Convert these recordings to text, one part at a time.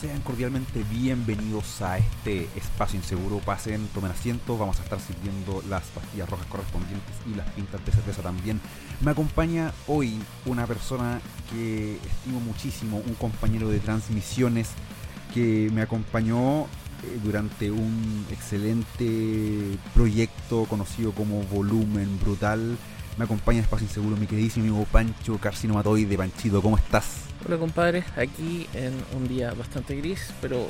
Sean cordialmente bienvenidos a este espacio inseguro. Pasen, tomen asiento. Vamos a estar sirviendo las pastillas rojas correspondientes y las pintas de cerveza también. Me acompaña hoy una persona que estimo muchísimo, un compañero de transmisiones que me acompañó eh, durante un excelente proyecto conocido como Volumen Brutal. Me acompaña Espacio Inseguro mi queridísimo amigo Pancho Carcinomatoide. Panchito, ¿cómo estás? Hola compadre, aquí en un día bastante gris, pero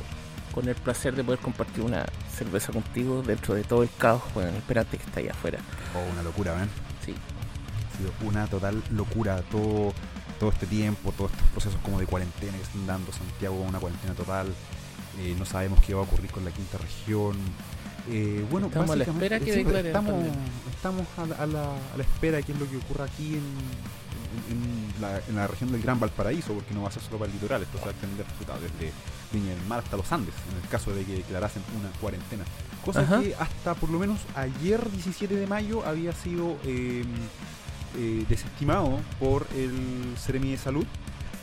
con el placer de poder compartir una cerveza contigo dentro de todo el caos, bueno, esperante que está allá afuera. Oh, una locura, ¿ven? Sí. Ha sido una total locura todo, todo este tiempo, todos estos procesos como de cuarentena que están dando Santiago, una cuarentena total. Eh, no sabemos qué va a ocurrir con la quinta región. Eh, bueno, Estamos a la espera que declare estamos, a, la, a la- a la espera de qué es lo que ocurra aquí en, en- la, en la región del Gran Valparaíso, porque no va a ser solo para el litoral, esto se va a extender desde Viña del Mar hasta los Andes, en el caso de que declarasen una cuarentena. Cosa Ajá. que hasta por lo menos ayer, 17 de mayo, había sido eh, eh, desestimado por el Ceremi de Salud.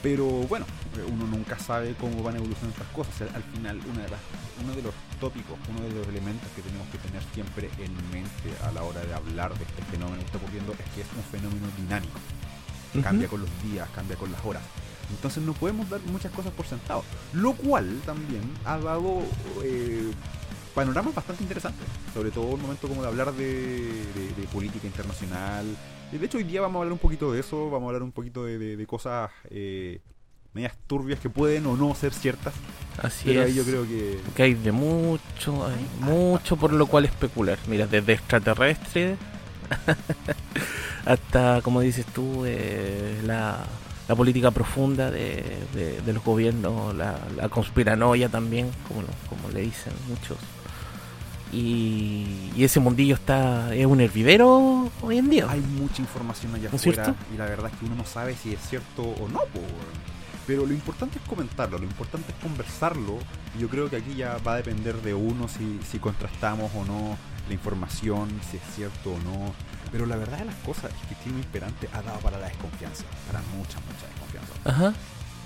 Pero bueno, uno nunca sabe cómo van a evolucionar estas cosas. Al final, una de las, uno de los tópicos, uno de los elementos que tenemos que tener siempre en mente a la hora de hablar de este fenómeno que está ocurriendo es que es un fenómeno dinámico. Cambia con los días, cambia con las horas. Entonces no podemos dar muchas cosas por sentado. Lo cual también ha dado eh, panoramas bastante interesantes. Sobre todo un momento como de hablar de, de- de política internacional. De hecho hoy día vamos a hablar un poquito de eso. Vamos a hablar un poquito de, de- de cosas eh, medias turbias que pueden o no ser ciertas. Así Pero es. ahí yo creo que... que hay de mucho, hay mucho por lo cual especular. Mira, desde extraterrestres hasta, como dices tú, eh, la, la política profunda de, de- de los gobiernos, la, la conspiranoia también, como, como le dicen muchos. Y, y ese mundillo está es un hervidero hoy en día. Hay mucha información allá ¿No afuera cierto? y la verdad es que uno no sabe si es cierto o no. po, weón. Pero lo importante es comentarlo, lo importante es conversarlo. Y yo creo que aquí ya va a depender de uno si, si contrastamos o no la información, si es cierto o no. Pero la verdad de las cosas es que clima imperante ha dado para la desconfianza, para mucha, mucha desconfianza. Ajá.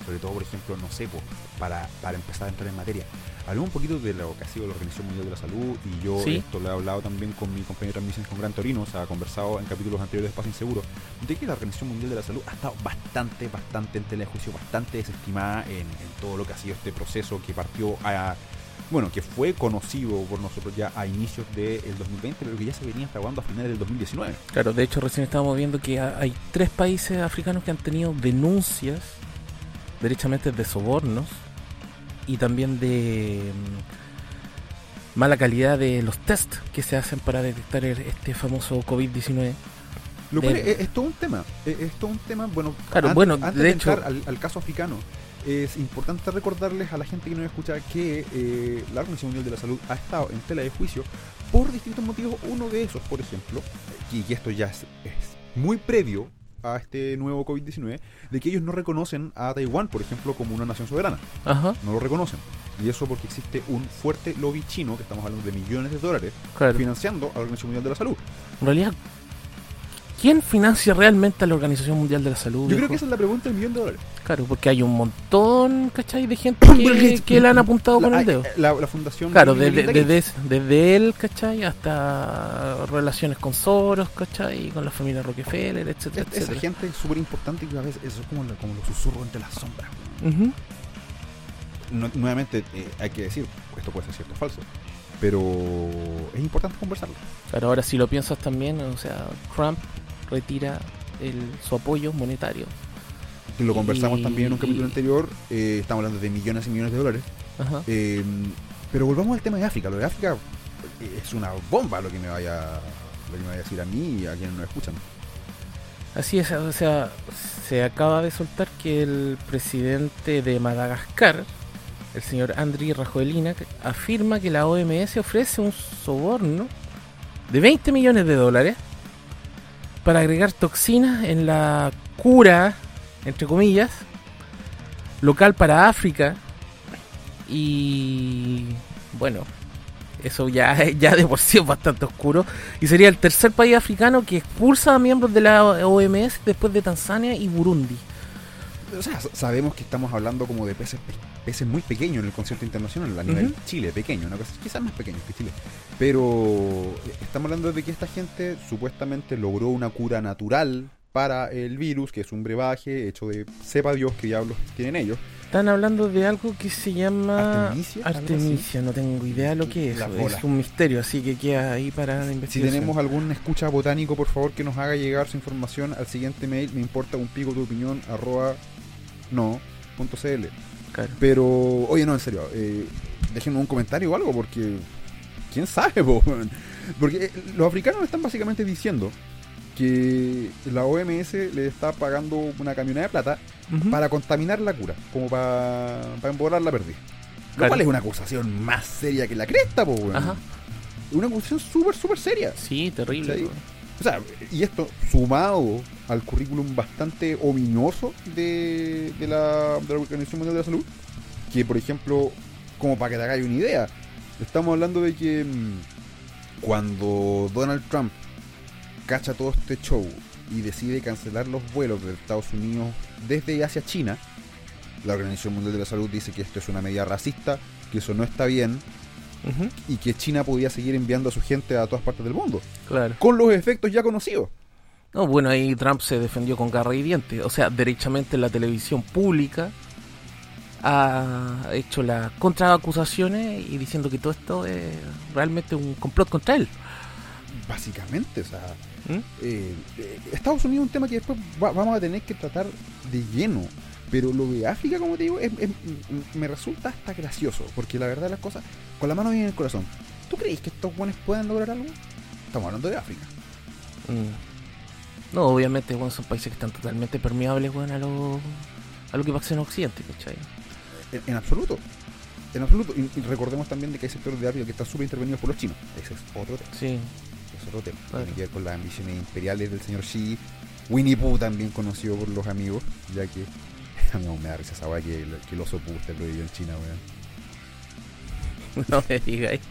Sobre todo, por ejemplo, no sé, po, para, para empezar a entrar en materia. Hablemos un poquito de lo que ha sido la Organización Mundial de la Salud y yo Sí. esto lo he hablado también con mi compañero de transmisiones con Gran Torino, o sea, ha conversado en capítulos anteriores de Espacio Inseguro, de que la Organización Mundial de la Salud ha estado bastante, bastante en tela de juicio, bastante desestimada en, en todo lo que ha sido este proceso que partió a... Bueno, que fue conocido por nosotros ya a inicios del 2020, pero que ya se venía fraguando a finales del 2019. Claro, de hecho recién estábamos viendo que ha- hay tres países africanos que han tenido denuncias derechamente de sobornos y también de mm, mala calidad de los test que se hacen para detectar este famoso COVID-19. Lo cual De- es, es todo un tema. Es, es todo un tema. Bueno, Claro, bueno, antes de de, hecho- entrar al, al caso africano, es importante recordarles a la gente que nos escucha que eh, la Organización Mundial de la Salud ha estado en tela de juicio por distintos motivos. Uno de esos, por ejemplo, y, y esto ya es, es muy previo a este nuevo COVID-19, de que ellos no reconocen a Taiwán, por ejemplo, como una nación soberana. Ajá, No lo reconocen. Y eso porque existe un fuerte lobby chino, que estamos hablando de millones de dólares, claro. financiando a la Organización Mundial de la Salud. En realidad, ¿quién financia realmente a la Organización Mundial de la Salud? Yo creo que esa es la pregunta del millón de dólares. Claro, porque hay un montón, ¿cachai? De gente que, que le han apuntado con La- el dedo. La, la fundación. Claro, desde, él, ¿cachai? Hasta relaciones con Soros, ¿cachai? Con la familia Rockefeller, etcétera, Gates. Esa etcétera. gente es súper importante y a veces eso es como, lo- como los susurros entre las sombras. Nu- nuevamente, eh, hay que decir, esto puede ser cierto o falso, pero es importante conversarlo. Claro, ahora si lo piensas también, o sea, Trump retira el, su apoyo monetario. Lo conversamos Y- también en un capítulo anterior, eh, estamos hablando de millones y millones de dólares. Ajá. Eh, pero volvamos al tema de África. Lo de África eh, es una bomba lo que me vaya, lo que me vaya a decir a mí y a quienes nos escuchan. Así es, o sea, se acaba de soltar que el presidente de Madagascar, el señor Andry Rajoelina, afirma que la OMS ofrece un soborno de 20 millones de dólares para agregar toxinas en la cura, entre comillas, local para África. Y bueno, eso ya, ya de por sí es bastante oscuro. Y sería el tercer país africano que expulsa a miembros de la OMS después de Tanzania y Burundi. O sea, sabemos que estamos hablando como de peces, peces muy pequeños en el concierto internacional a nivel. Chile, pequeño, una cosa quizás más pequeño que Chile. Pero estamos hablando de que esta gente supuestamente logró una cura natural para el virus, que es un brebaje hecho de sepa Dios qué diablos tienen ellos. Están hablando de algo que se llama Artemisia. Artemisia, no tengo idea lo que es. Es un misterio, así que queda ahí para la Si investigación. tenemos algún escucha botánico, por favor que nos haga llegar su información al siguiente mail, me importa un pico tu opinión, arroba no, punto cl. Claro. Pero, oye, no, en serio, eh, déjenos un comentario o algo, porque quién sabe, po? Porque eh, los africanos están básicamente diciendo que la OMS le está pagando una camioneta de plata para contaminar la cura, como para, para embolar la pérdida. Lo Claro. cual es una acusación más seria que la cresta, po. Una acusación súper, súper seria. Sí, terrible. Sí. O sea, y esto sumado al currículum bastante ominoso de, de, la, de la Organización Mundial de la Salud, que por ejemplo, como para que te hagáis una idea, estamos hablando de que mm, cuando Donald Trump cacha todo este show y decide cancelar los vuelos de Estados Unidos desde hacia China, la Organización Mundial de la Salud dice que esto es una medida racista, que eso no está bien Y que China podía seguir enviando a su gente a todas partes del mundo, Claro. con los efectos ya conocidos. No, bueno, ahí Trump se defendió con garra y dientes. O sea, derechamente la televisión pública ha hecho las contraacusaciones y diciendo que todo esto es realmente un complot contra él. Básicamente, o sea, ¿Mm? eh, eh, Estados Unidos es un tema que después va- vamos a tener que tratar de lleno. Pero lo de África, como te digo, es- es- m- me resulta hasta gracioso. Porque la verdad de las cosas, con la mano bien en el corazón. ¿Tú crees que estos buenos puedan lograr algo? Estamos hablando de África. Mm. No, obviamente, bueno, son países que están totalmente permeables, bueno, a lo, a lo que pasa en Occidente, ¿cachai? En, en absoluto. En absoluto. Y, y recordemos también de que hay sectores de África que están súper intervenidos por los chinos. Ese es otro tema. Sí, Es otro tema. Claro. Tiene que ver con las ambiciones imperiales del señor Xi. Winnie Pooh también conocido por los amigos, ya que aún me da risa esa weá que, el- que el oso esté prohibido en China, weón. no me digáis.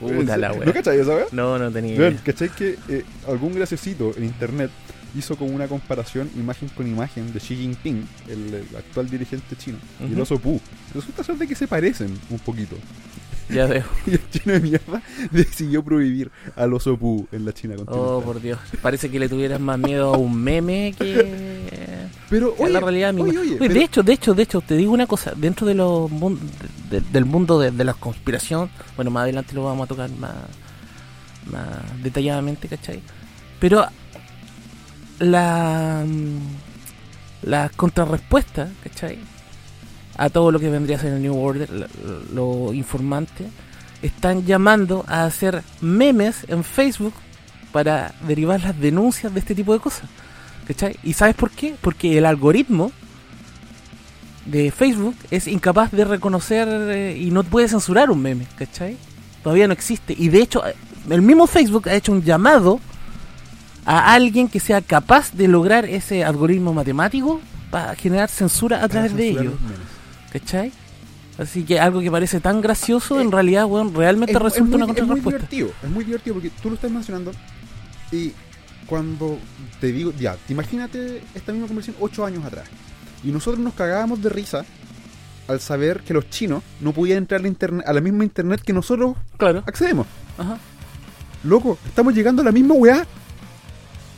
Puta la ¿No wea. cachai esa weá? No, no tenía idea. ¿cachai que eh, algún graciosito en internet hizo como una comparación imagen con imagen de Xi Jinping, el, el actual dirigente chino, y el oso Pooh? Resulta ser de que se parecen un poquito. Ya veo. Y el chino de mierda decidió prohibir al oso Pooh en la China Oh, continental. por Dios. Parece que le tuvieras más miedo a un meme que Pero, oye, la realidad misma. oye, oye, Oye, pero- de hecho, de hecho, de hecho, te digo una cosa. Dentro de los de- de- del mundo de, de la conspiración, bueno, más adelante lo vamos a tocar más, más detalladamente, ¿cachai? Pero la, mm, la contrarrespuesta, ¿cachai? A todo lo que vendría a ser el New Order, lo informante, están llamando a hacer memes en Facebook para derivar las denuncias de este tipo de cosas. ¿Cachai? ¿Y sabes por qué? Porque el algoritmo de Facebook es incapaz de reconocer eh, y no puede censurar un meme, ¿cachai? Todavía no existe. Y de hecho, el mismo Facebook ha hecho un llamado a alguien que sea capaz de lograr ese algoritmo matemático para generar censura a través de censurar ello, los memes. ¿Cachai? Así que algo que parece tan gracioso, en realidad, bueno, realmente es, es resulta muy, una es muy contrarrespuesta. divertido, es muy divertido porque tú lo estás mencionando y cuando te digo, ya, imagínate esta misma conversación ocho años atrás y nosotros nos cagábamos de risa al saber que los chinos no podían entrar a la, internet, a la misma internet que nosotros Claro. accedemos. Ajá. Loco, estamos llegando a la misma weá.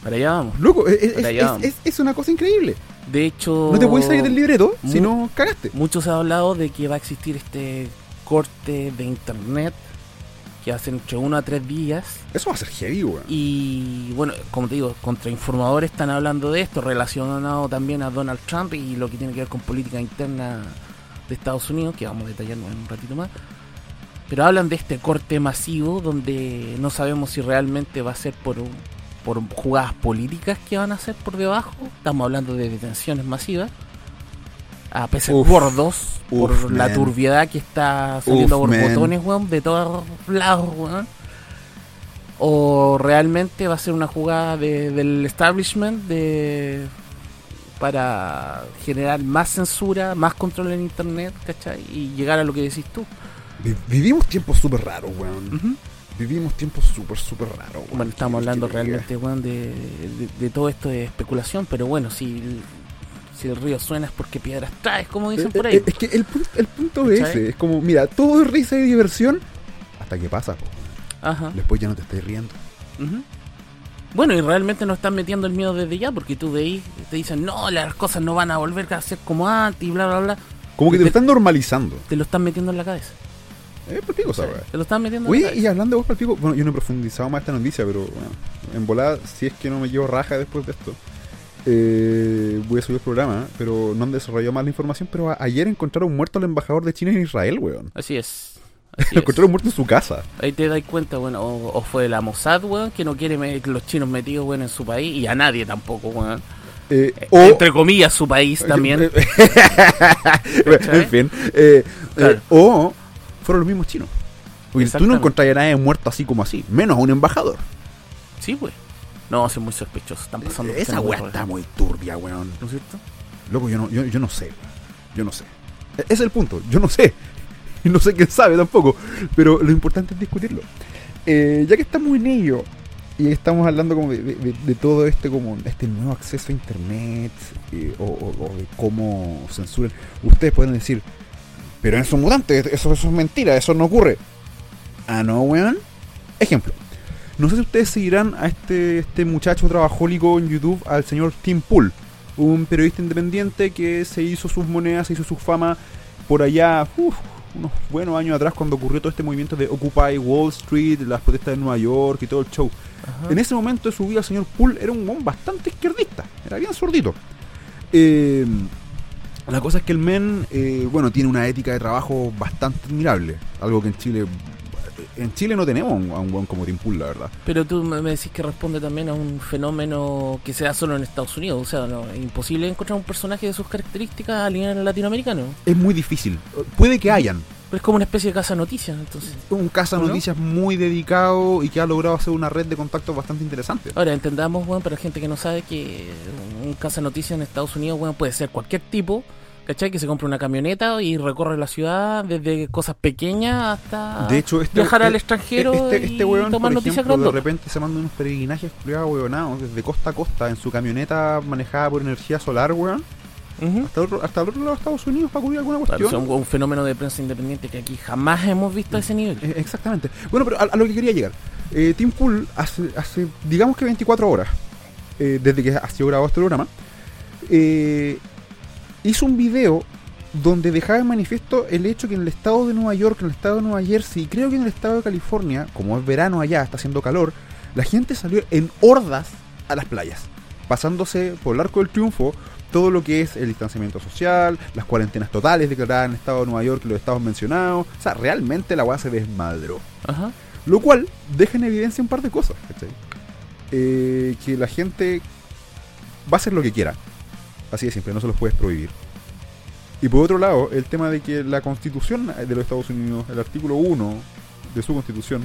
Para allá vamos. Loco, es, es- es- vamos. es- es una cosa increíble. De hecho... No te puedes salir del libreto si no cagaste. Mucho se ha hablado de que va a existir este corte de internet que hace entre uno a tres días. Eso va a ser heavy, weón. Y bueno, como te digo, contrainformadores están hablando de esto, relacionado también a Donald Trump y lo que tiene que ver con política interna de Estados Unidos, que vamos a detallar en un ratito más. Pero hablan de este corte masivo donde no sabemos si realmente va a ser por, un- por jugadas políticas que van a hacer por debajo. Estamos hablando de detenciones masivas. A peces Uf. gordos por la turbiedad que está saliendo Uf, por man. botones, weón, de todos lados, weón. O realmente va a ser una jugada de- del establishment de para generar más censura, más control en internet, ¿cachai? Y llegar a lo que decís tú. Vi- Vivimos tiempos súper raros, weón. Vivimos tiempos súper, súper raros. Bueno, estamos ¿Qué- hablando realmente, weón, de, de- de todo esto de especulación, pero bueno, si, Si el río suena es porque piedras traes, como dicen Eh, por eh, ahí. Es que el, el punto es ese. Es como, mira, todo es risa y diversión hasta que pasa. po. Ajá. Después ya no te estás riendo. Ujú. Bueno, y realmente nos están metiendo el miedo desde ya, porque tú veis, te dicen, no, las cosas no van a volver a ser como antes y bla, bla, bla. Como que te Te- lo están normalizando. Te lo están metiendo en la cabeza. Eh, pues pico, esa weá. Te lo están metiendo Oye, y hablando de vos, Palpico, bueno, yo no he profundizado más esta noticia, pero bueno, en volada, si es que no me llevo raja después de esto, eh, voy a subir el programa, pero no han desarrollado más la información, pero ayer encontraron muerto al embajador de China en Israel, weón. Así es. Así Lo es. encontraron muerto en su casa. Ahí te das cuenta, bueno, o, o fue la Mossad, weón, que no quiere los chinos metidos, weón, en su país, y a nadie tampoco, weón. Eh, Eh, o, Entre comillas, su país también. En fin. eh, Claro. o fueron los mismos chinos. Porque tú no encontrarías a nadie muerto así como así, menos a un embajador. Sí, güey. No, es muy sospechoso. Están pasando. Esa weá está muy turbia, weón. ¿No es cierto? Loco, yo no, yo, yo no sé. Yo no sé. E- Ese es el punto. Yo no sé. Y no sé quién sabe tampoco. Pero lo importante es discutirlo. Eh, ya que estamos en ello y estamos hablando como de, de- de todo este como este nuevo acceso a internet eh, o, o- o de cómo censuran, ustedes pueden decir, pero eso es mutante, eso, eso es mentira, eso no ocurre. Ah, no, weón. Ejemplo. No sé si ustedes seguirán a este, este muchacho trabajólico en YouTube, al señor Tim Pool, un periodista independiente que se hizo sus monedas, se hizo su fama por allá, uf, unos buenos años atrás, cuando ocurrió todo este movimiento de Occupy Wall Street, las protestas de Nueva York y todo el show. Ajá. En ese momento de su vida, el señor Pool era un bastante izquierdista, era bien sordito. Eh, la cosa es que el men, eh, bueno, tiene una ética de trabajo bastante admirable, algo que en Chile. En Chile no tenemos a un, weón como Tim Pool, la verdad. Pero tú me decís que responde también a un fenómeno que se da solo en Estados Unidos. O sea, no, es imposible encontrar un personaje de sus características a nivel latinoamericano. Es muy difícil. Puede que hayan, Pero es como una especie de casa noticias, entonces. un casa noticias muy dedicado y que ha logrado hacer una red de contactos bastante interesante. Ahora, entendamos, bueno, para gente que no sabe que un casa noticias en Estados Unidos, bueno, puede ser cualquier tipo, ¿cachai? Que se compre una camioneta y recorre la ciudad desde cosas pequeñas hasta De hecho, este, viajar al eh, extranjero este, y este weón, tomar noticias de repente se manda unos peregrinajes weonados desde costa a costa en su camioneta manejada por energía solar, weón, hasta el otro, hasta el otro lado de Estados Unidos para cubrir alguna Claro, cuestión. es un, un fenómeno de prensa independiente que aquí jamás hemos visto a ese nivel. Eh, Exactamente. Bueno, pero a, a lo que quería llegar. Eh, Tim Pool hace, hace, digamos que 24 horas, eh, desde que ha sido grabado este programa, eh, hizo un video donde dejaba en manifiesto el hecho que en el estado de Nueva York, en el estado de Nueva Jersey y creo que en el estado de California, como es verano allá, está haciendo calor, la gente salió en hordas a las playas, pasándose por el arco del triunfo todo lo que es el distanciamiento social, las cuarentenas totales declaradas en el estado de Nueva York y los estados mencionados. O sea, realmente la weá se desmadró. Ajá. Lo cual deja en evidencia un par de cosas. Eh, que la gente va a hacer lo que quiera. Así de simple, no se los puedes prohibir. Y por otro lado, el tema de que la constitución de los Estados Unidos, el artículo 1 de su constitución,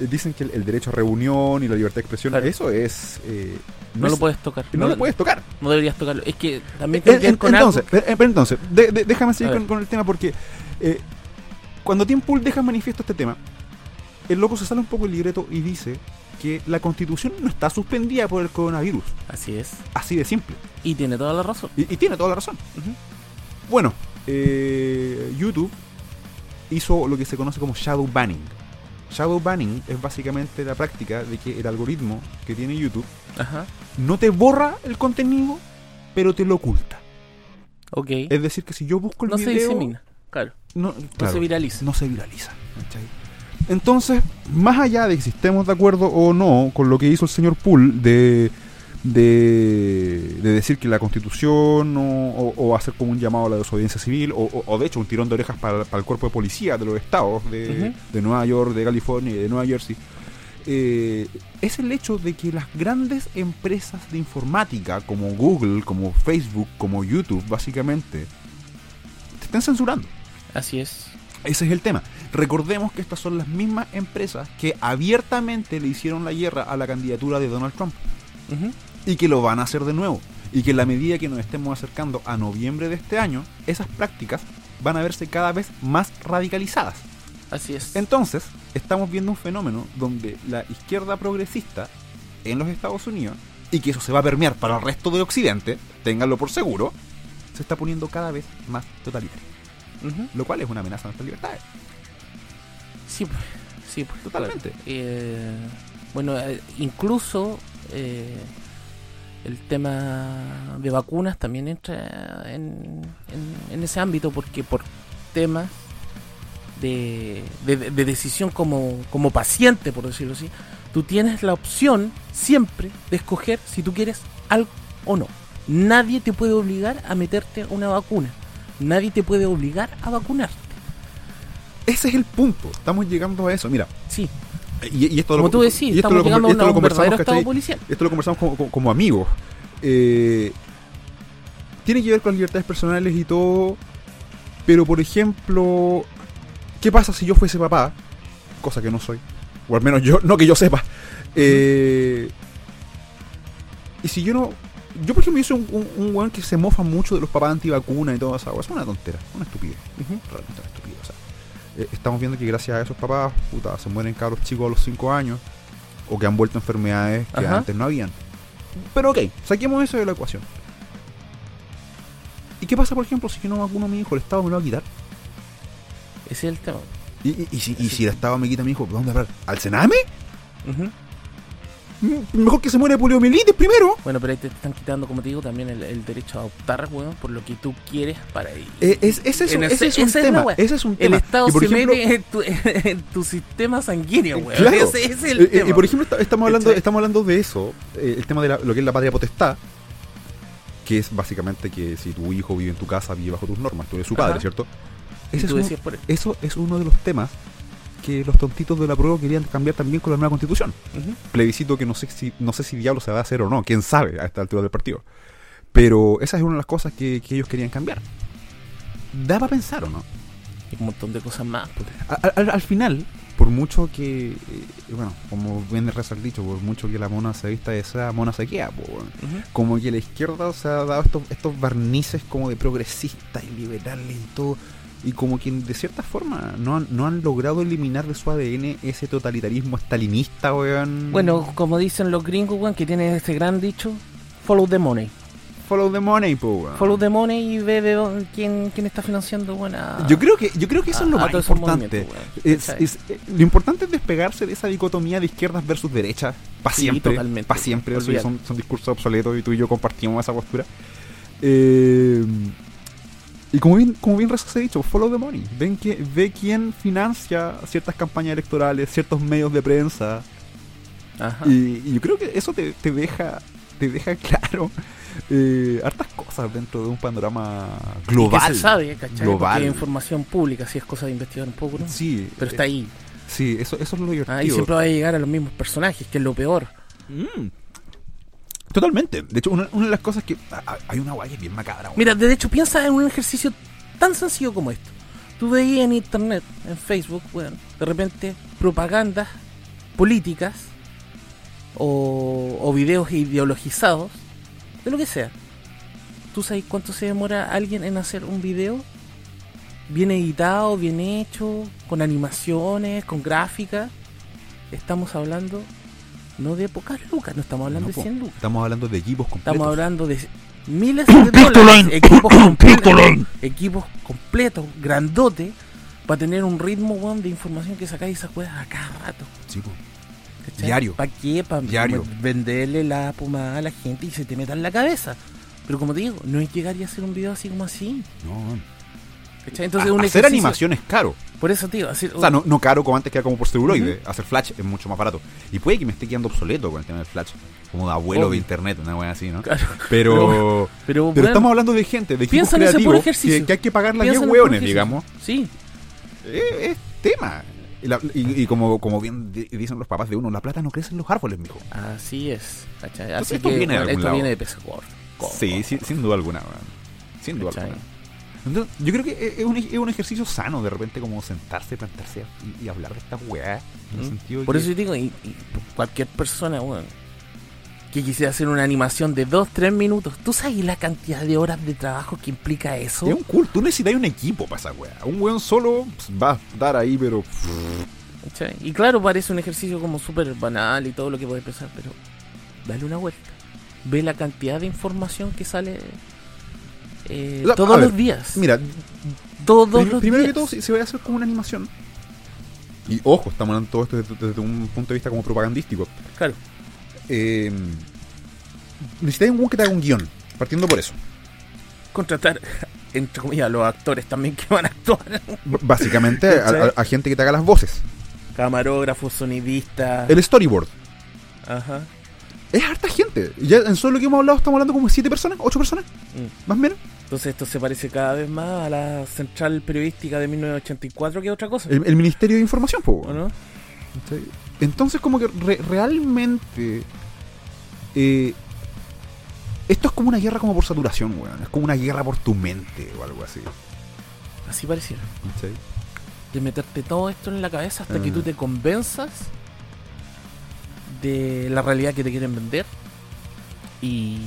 eh, dicen que el, el derecho a reunión y la libertad de expresión, Claro. eso es... eh, No, es- lo puedes tocar. no lo puedes tocar. no deberías tocarlo. Es que también Eh, en- con entonces, algo. eh, entonces, de- de- déjame seguir con, con el tema porque cuando Tim Pool deja manifiesto este tema, el loco se sale un poco el libreto y dice que la constitución no está suspendida por el coronavirus. Así es. Así de simple. Y tiene toda la razón. Y, y tiene toda la razón. Bueno, eh, YouTube hizo lo que se conoce como shadow banning. Shadow banning es básicamente la práctica de que el algoritmo que tiene YouTube Ajá. no te borra el contenido, pero te lo oculta. Ok. Es decir, que si yo busco el no se video... disemina. Claro. No, No se viraliza. no se viraliza. ¿cachai? Entonces, más allá de si estemos de acuerdo o no con lo que hizo el señor Poole de, de, de decir que la constitución o, o- o hacer como un llamado a la desobediencia civil, o, de hecho un tirón de orejas para, para el cuerpo de policía de los estados de, de Nueva York, de California y de Nueva Jersey, eh, es el hecho de que las grandes empresas de informática como Google, como Facebook, como YouTube, básicamente, te estén censurando. Así es. Ese es el tema. Recordemos que estas son las mismas empresas que abiertamente le hicieron la guerra a la candidatura de Donald Trump y que lo van a hacer de nuevo. Y que en la medida que nos estemos acercando a noviembre de este año, esas prácticas van a verse cada vez más radicalizadas. Así es. Entonces, estamos viendo un fenómeno donde la izquierda progresista en los Estados Unidos, y que eso se va a permear para el resto de Occidente, ténganlo por seguro, se está poniendo cada vez más Lo cual es una amenaza a nuestras libertades. Sí, pues, sí, pues, Totalmente. claro. Eh, bueno, eh, incluso eh, el tema de vacunas también entra en, en- en ese ámbito porque por temas de, de- de decisión como, como paciente, por decirlo así, tú tienes la opción siempre de escoger si tú quieres algo o no. Nadie te puede obligar a meterte una vacuna. Nadie te puede obligar a vacunarte. Ese es el punto. Estamos llegando a eso. Mira, Sí, y, y esto como lo, tú decís, y esto estamos lo, llegando conver- y esto a lo un conversamos, estado ¿cachai? policial. esto lo conversamos como, como- como amigos. Eh, tiene que ver con las libertades personales y todo. Pero, por ejemplo, ¿qué pasa si yo fuese papá? Cosa que no soy. O al menos yo, no que yo sepa. Eh, y si yo no. Yo, por ejemplo, soy un, un, un weón que se mofa mucho de los papás antivacunas y todo eso. Es una tontera, una estupidez Ujú. realmente una estupidez. O sea, eh, estamos viendo que gracias a esos papás, puta, se mueren cabros chicos a los 5 años o que han vuelto enfermedades que Ajá. antes no habían. Pero ok, saquemos eso de la ecuación. ¿Y qué pasa, por ejemplo, si yo no vacuno a mi hijo? ¿El Estado me lo va a quitar? Ese es el tema. ¿Y, y- y si, y si el Estado me quita a mi hijo, ¿dónde hablar? ¿Al Sename? Mejor que se muere de poliomielitis primero. Bueno, pero ahí te están quitando, como te digo, también el, el derecho a optar, weón, por lo que tú quieres para ir. Eh, es, ese, es, En ese ese- es un es la tema. wea. ese es un el tema. Estado Y, por se ejemplo, mete en tu, en tu sistema sanguíneo, weón. Claro. Ese, ese es el Eh, eh, tema. y por ejemplo, esta- estamos hablando, estamos hablando de eso, eh, el tema de la- lo que es la patria potestad, que es básicamente que si tu hijo vive en tu casa, vive bajo tus normas, tú eres su padre, Ajá. ¿cierto? Y Ese es uno- por eso es uno de los temas que los tontitos de la prueba querían cambiar también con la nueva constitución. Ujú. Plebiscito que no sé si, no sé si diablo se va a hacer o no, quién sabe a esta altura del partido. Pero esa es una de las cosas que, que ellos querían cambiar. Da para pensar o no. Y un montón de cosas más. pues. Al, al- al final, por mucho que, eh, bueno, como bien el dicho, por mucho que la mona se vista de esa mona se queda, weón. Ujú. como que la izquierda se ha dado estos, estos barnices como de progresista y liberal y todo, y como que de cierta forma no han, no han logrado eliminar de su ADN ese totalitarismo stalinista, weón. Bueno, como dicen los gringos, weón, que tienen este gran dicho, follow the money. follow the money, po, weón. Follow the money y ve dónde- quién, quién está financiando, weón, a- Yo creo que, yo creo que eso a- es lo más importante. Es- es- eh, lo importante es despegarse de esa dicotomía de izquierdas versus derechas. Para Sí, siempre. Para siempre. Son, son discursos obsoletos y tú y yo compartimos esa postura. Eh, y como bien, como bien se ha dicho, follow the money. Ven que, ve quién financia ciertas campañas electorales, ciertos medios de prensa. Ajá. Y, y yo creo que eso te, te deja te deja claro eh, hartas cosas dentro de un panorama Y global. que se sabe, ¿cachai? Global. Porque información pública, si es cosa de investigar un poco, ¿no? Sí, Pero está eh, ahí. Sí, eso, eso es lo divertido. Ah, y siempre va a llegar a los mismos personajes, que es lo peor. Mm. Totalmente. De hecho, una, de las cosas que. Hay una guay que es bien macabra. weón. Mira, de hecho, piensa en un ejercicio tan sencillo como esto. Tú veías en internet, en Facebook, bueno, de repente propagandas políticas o, o videos ideologizados, de lo que sea. ¿Tú sabes cuánto se demora alguien en hacer un video? Bien editado, bien hecho, con animaciones, con gráficas. Estamos hablando no de pocas lucas, no estamos hablando No, de 100 lucas. Estamos hablando de equipos completos. Estamos hablando de miles de dólares, equipos completos, equipos completos, grandotes, para tener un ritmo de información que sacáis esa weá a cada rato. Sí. ¿cachai? Diario. ¿Para qué? Para Diario. venderle la pomada a la gente y se te meta en la cabeza. Pero como te digo, no es llegar y hacer un video así como así. No. ¿cachai? Entonces, A- un hacer animación es caro. Por eso, tío, O sea, no, no caro como antes que era como por celuloide. Hacer Flash es mucho más barato. Y puede que me esté quedando obsoleto con el tema del Flash. Como de abuelo de internet, una wea así, ¿no? Claro, Pero. pero, Pero bueno, estamos hablando de gente, de equipos creativos que, que hay que pagarle a 10 piensa en el puro hueones, digamos. Sí, Eh, es tema. Y, la- y- y como, como bien di- dicen los papás de uno, la plata no crece en los árboles, mijo. así es. Así esto que viene de bueno, algún esto lado. viene de peso gordo. Sí, sin duda alguna, weón. Sin duda ¿Cachai? alguna. Entonces, yo creo que es un, es un ejercicio sano de repente como sentarse, plantarse y, y hablar de estas weas. En el ¿Mm? sentido Por que- eso yo digo, y, y cualquier persona, weón, que quisiera hacer una animación de 2, 3 minutos, ¿tú sabes la cantidad de horas de trabajo que implica eso? Es un culto, tú necesitas un equipo para esa wea. Un weón solo pues, va a dar ahí, pero. ¿Cachai? Y claro, parece un ejercicio como súper banal y todo lo que puedes pensar, pero dale una vuelta. ve la cantidad de información que sale eh, La- todos ver, los días. Mira, todos prim- los primero días. que todo, si se va a hacer como una animación. Y ojo, estamos hablando todo esto desde, desde un punto de vista como propagandístico. Claro. Eh, necesitas un que te haga un guion, partiendo por eso. Contratar, entre comillas, a los actores también que van a actuar. B- Básicamente, a, ¿Cachai? a- a gente que te haga las voces. Camarógrafos, sonidistas. El storyboard. Ajá. Es harta gente. Ya en solo lo que hemos hablado, estamos hablando como de 7 personas, 8 personas, Mm. más o menos. Entonces esto se parece cada vez más a la central periodística de 1984 que otra cosa. El, el Ministerio de Información, ¿O no? Entonces, como que re- realmente. eh, esto es como una guerra como por saturación, weón. Es como una guerra por tu mente o algo así. Así pareciera. ¿cachai? De meterte todo esto en la cabeza hasta que Ah. tú te convenzas de la realidad que te quieren vender y,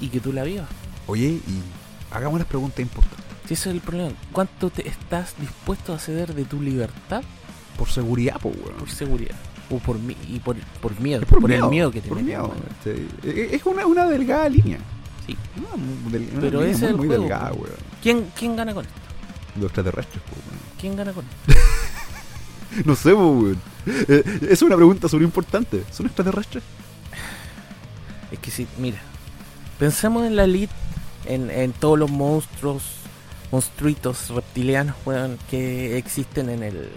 y que tú la vivas. Oye, y hagamos las preguntas importantes. Si ese es el problema, ¿cuánto te estás dispuesto a ceder de tu libertad Por seguridad, po, weón. por seguridad? O por, mi- y por, por miedo, Es por, el miedo que por miedo, weón. ¿cachai? Eh, Es una, una delgada línea. Sí. Una, una Pero línea ese muy, es el muy juego, delgada, weón. ¿Quién, ¿Quién gana con esto? Los extraterrestres, po, weón. ¿Quién gana con esto? No sé, po, weón. Eh, es una pregunta súper importante. ¿Son extraterrestres? Es que si, mira, pensemos en la elite, en, en todos los monstruos, monstruitos reptilianos, weón, que existen en el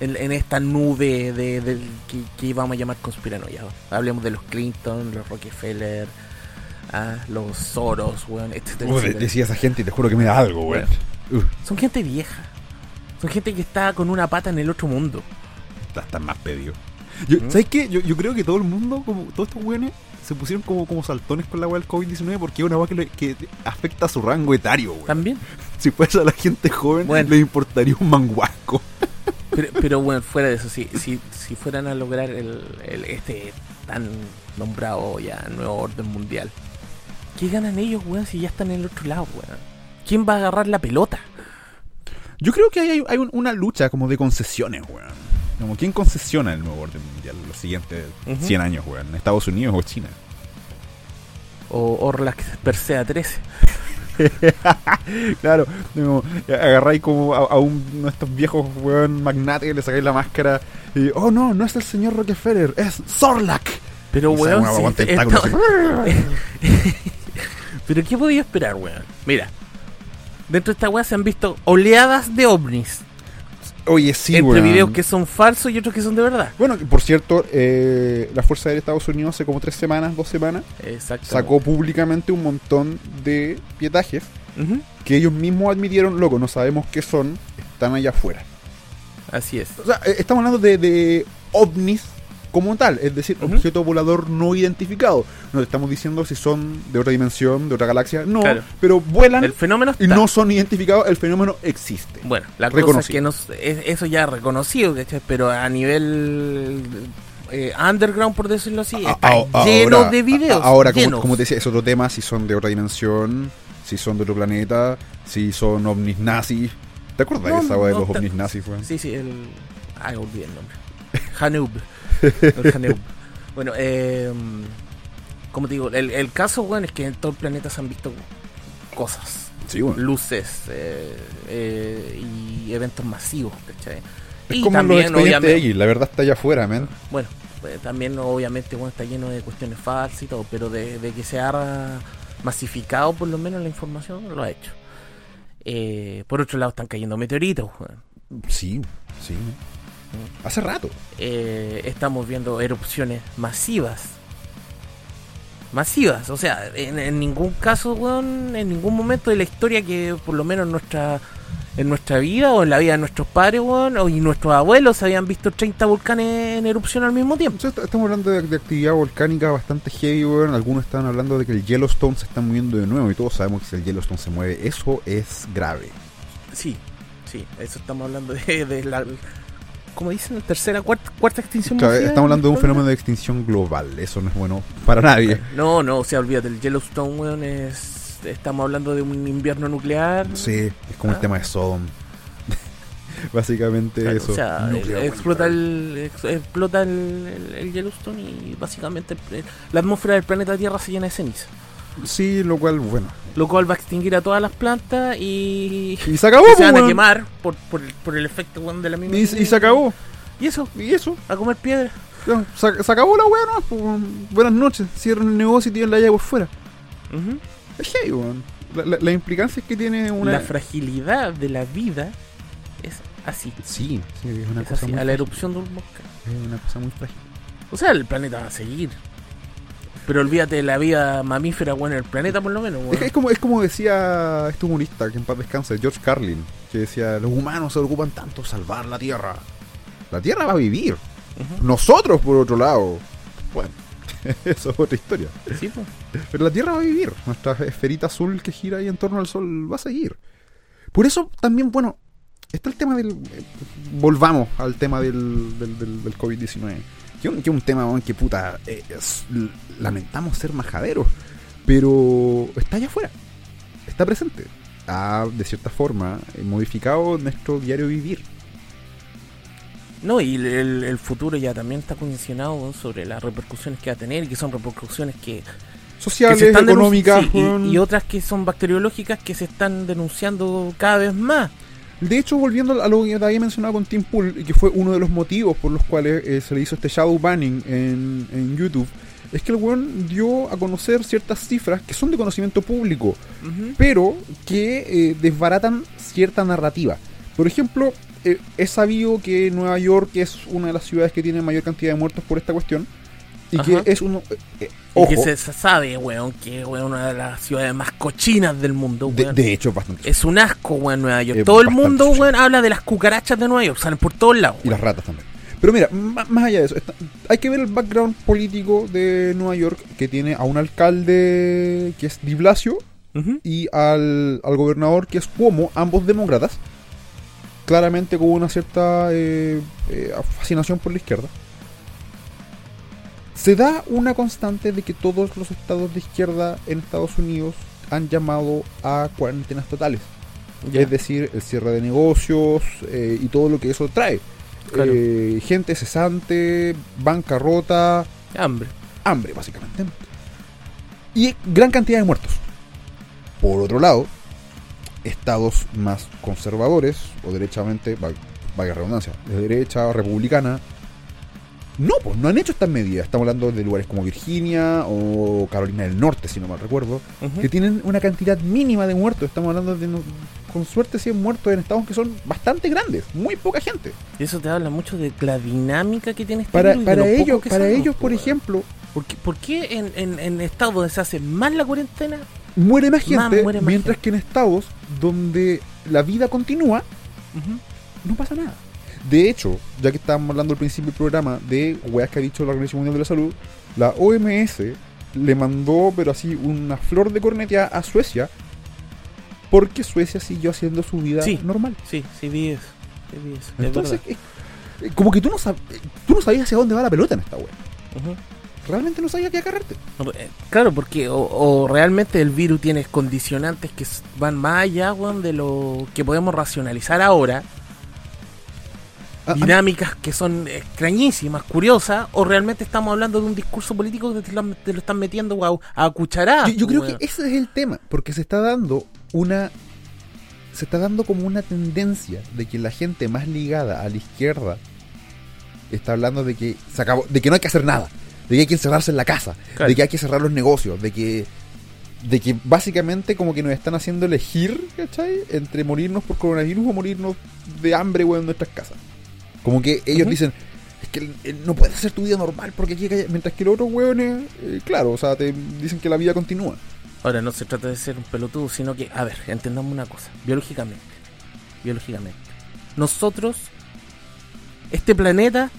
en, en esta nube de, del que, que vamos a llamar conspiranoia. Hablemos de los Clinton, los Rockefeller, ah, los Soros, weón, etcétera, de- etcétera. decía esa gente y te juro que me da algo, weón. Son gente vieja. Son gente que está con una pata en el otro mundo. está, está más pedido. Yo, ¿Mm? ¿Sabes qué? Yo, yo creo que todo el mundo, como todos estos weones, se pusieron como, como saltones con la weá del COVID-19 porque es una weá que, afecta a su rango etario, weón. También. Si fuese a la gente joven, Bueno. le importaría un manguasco. Pero, pero bueno, fuera de eso, si, si, si fueran a lograr el, el- este tan nombrado ya nuevo orden mundial, ¿qué ganan ellos, weón, si ya están en el otro lado, weón? ¿Quién va a agarrar la pelota? Yo creo que hay, hay un- una lucha como de concesiones, weón. Como quién concesiona el nuevo orden mundial los siguientes Ujú. 100 años, weón. ¿Estados Unidos o China? O Orlac Persea 13. Claro, como, agarráis como a, a un- uno de estos viejos weón magnates, le sacáis la máscara y oh no, no es el señor Rockefeller, es Zorlak. Pero, Y weón, si este- esto-. ¿Pero qué podía esperar, weón? Mira, dentro de esta weá se han visto oleadas de ovnis. Oye, sí, entre weón. videos que son falsos y otros que son de verdad. Bueno, por cierto, eh, la Fuerza Aérea de Estados Unidos hace como tres semanas, dos semanas, sacó públicamente un montón de pietajes que ellos mismos admitieron, loco, no sabemos qué son, están allá afuera. Así es. O sea, eh, estamos hablando de, de ovnis como tal, es decir, objeto volador no identificado. No te estamos diciendo si son de otra dimensión, de otra galaxia, no, Claro. pero vuelan El fenómeno y no son identificados, el fenómeno existe. Bueno, la cosa es que nos, es- eso ya es reconocido, ¿cachai? Pero a nivel eh, underground, por decirlo así, A- está a- lleno ahora- de videos. a- Ahora, como, te decía, es otro tema si son de otra dimensión, si son de otro planeta, si son ovnis nazis. ¿Te acuerdas No, de esa weá de no los ovnis nazis, weón? Sí, sí, el. Ay, olvidé el nombre. Hanub. Bueno, eh, como te digo, el, el caso, bueno, es que en todo el planeta se han visto cosas, Sí, luces eh, eh, y eventos masivos, ¿cachai? Es y como los expedientes X, la verdad está allá afuera, man. Bueno, pues, también obviamente bueno, está lleno de cuestiones falsas y todo, pero de, de que se ha masificado por lo menos la información, lo ha hecho. Eh, por otro lado, están cayendo meteoritos. weón. Sí, sí. Hace rato. Eh, estamos viendo erupciones masivas. Masivas, o sea, en, en ningún caso, weón, en ningún momento de la historia que por lo menos en nuestra en nuestra vida o en la vida de nuestros padres, weón, o y nuestros abuelos habían visto 30 volcanes en erupción al mismo tiempo. Entonces, estamos hablando de, de actividad volcánica bastante heavy, weón. Algunos están hablando de que el Yellowstone se está moviendo de nuevo y todos sabemos que si el Yellowstone se mueve, eso es grave. Sí, sí, eso estamos hablando de, de la. Como dicen, tercera, cuarta, cuarta extinción Claro, estamos hablando de un fenómeno de extinción global. Eso no es bueno para nadie. No, no, o sea, olvídate, el Yellowstone, weón, es. Estamos hablando de un invierno nuclear. Sí, es como Ah. el tema de Sodom. Básicamente Claro, eso. O sea, Nuclear eh, explota, el, ex- explota el, el- el Yellowstone y básicamente la atmósfera del planeta Tierra se llena de ceniza. Sí, lo cual, bueno. Lo cual va a extinguir a todas las plantas y, Y se acabó, y se pues, van a quemar por, por, el, por el efecto weón, de la misma. Y, y se acabó. Y eso, Y eso. a comer piedra. ya, Se, se acabó la weá, ¿no? Pues. Buenas noches. Cierren el negocio y tienen la llave por fuera. Ujú. Es heavy, weón. La, la, la implicancia es que tiene una. La fragilidad de la vida es así. Sí, sí, es una Es cosa así, muy a la erupción de un volcán. Es una cosa muy frágil. O sea, el planeta va a seguir. Pero olvídate de la vida mamífera, bueno, en el planeta por lo menos, Es, weón. es como, es como decía este humorista, que en paz descanse, George Carlin, que decía, los humanos se preocupan tanto salvar la Tierra. La Tierra va a vivir. Nosotros, por otro lado. Bueno, eso es otra historia. Sí, pues. Pero la Tierra va a vivir. Nuestra esferita azul que gira ahí en torno al Sol va a seguir. Por eso también, bueno, está el tema del... eh, volvamos al tema del, del, del- del COVID-19. Que es un, que es un tema que puta... eh, es- lamentamos ser majaderos. Pero está allá afuera. Está presente. Ha, de cierta forma, eh, modificado nuestro diario vivir. No, y el, futuro ya también está condicionado sobre las repercusiones que va a tener y que son repercusiones que, Sociales, económicas. sí, y- weón. y, otras que son bacteriológicas que se están denunciando cada vez más. De hecho, volviendo a lo que te había mencionado con Tim Pool, y que fue uno de los motivos por los cuales eh, se le hizo este shadow banning en, en YouTube, es que el weón dio a conocer ciertas cifras que son de conocimiento público, pero que eh, desbaratan cierta narrativa. Por ejemplo, eh, es sabido que Nueva York es una de las ciudades que tiene mayor cantidad de muertos por esta cuestión, y Ajá. que es uno... eh, eh, Y ojo, que se, sabe, weón, que es una de las ciudades más cochinas del mundo, de, weón. de hecho, es bastante... Es un asco, weón, Nueva York. Todo el mundo, sucio. weón, habla de las cucarachas de Nueva York. Salen por todos lados. Y las ratas también. Pero mira, más allá de eso, está- hay que ver el background político de Nueva York, que tiene a un alcalde que es Di Blasio y al, al gobernador que es Cuomo, ambos demócratas, claramente con una cierta eh, eh, fascinación por la izquierda. Se da una constante de que todos los estados de izquierda en Estados Unidos han llamado a cuarentenas totales. Es decir, el cierre de negocios eh, y todo lo que eso trae. Claro. Eh, gente cesante, bancarrota, Hambre. hambre, básicamente. Y gran cantidad de muertos. Por otro lado, estados más conservadores, o derechamente, va- vaya redundancia, de derecha, republicana, no, pues no han hecho estas medidas. Estamos hablando de lugares como Virginia o Carolina del Norte, si no mal recuerdo, que tienen una cantidad mínima de muertos. Estamos hablando de, con suerte, 100 muertos en estados que son bastante grandes, muy poca gente. Y eso te habla mucho de la dinámica que tiene este Para, virus para ellos, para sabemos, ellos, po, por ejemplo, ¿Por qué, por qué en, en, en estados donde se hace más la cuarentena? muere más gente, muere más mientras que en estados donde la vida continúa, no pasa nada. De hecho, ya que estábamos hablando al principio del programa de weas que ha dicho la Organización Mundial de la Salud, la OMS le mandó, pero así, una flor de corneta a Suecia porque Suecia siguió haciendo su vida Sí. normal. Sí, sí vi eso. Sí vi eso. es Entonces, eh, como que tú no, sab- eh, tú no sabías hacia dónde va la pelota en esta wea. Realmente no sabías qué agarrarte. No, eh, Claro, porque o, o realmente el virus tiene condicionantes que van más allá weón, de lo que podemos racionalizar ahora, dinámicas que son extrañísimas, curiosas, o realmente estamos hablando de un discurso político que te lo, te lo están metiendo a, a cucharadas. yo, yo creo que ese es el tema, porque se está dando una. Se está dando como una tendencia de que la gente más ligada a la izquierda está hablando de que se acabó, de que no hay que hacer nada, de que hay que encerrarse en la casa, Claro. de que hay que cerrar los negocios, de que de que básicamente como que nos están haciendo elegir, ¿cachai? Entre morirnos por coronavirus o morirnos de hambre, weón, en nuestras casas. Como que ellos dicen, es que eh, no puedes hacer tu vida normal porque aquí hay que-". Mientras que los otros weones, eh, claro, o sea, te dicen que la vida continúa. Ahora no se trata de ser un pelotudo, sino que, a ver, entendamos una cosa, biológicamente, biológicamente, nosotros, este planeta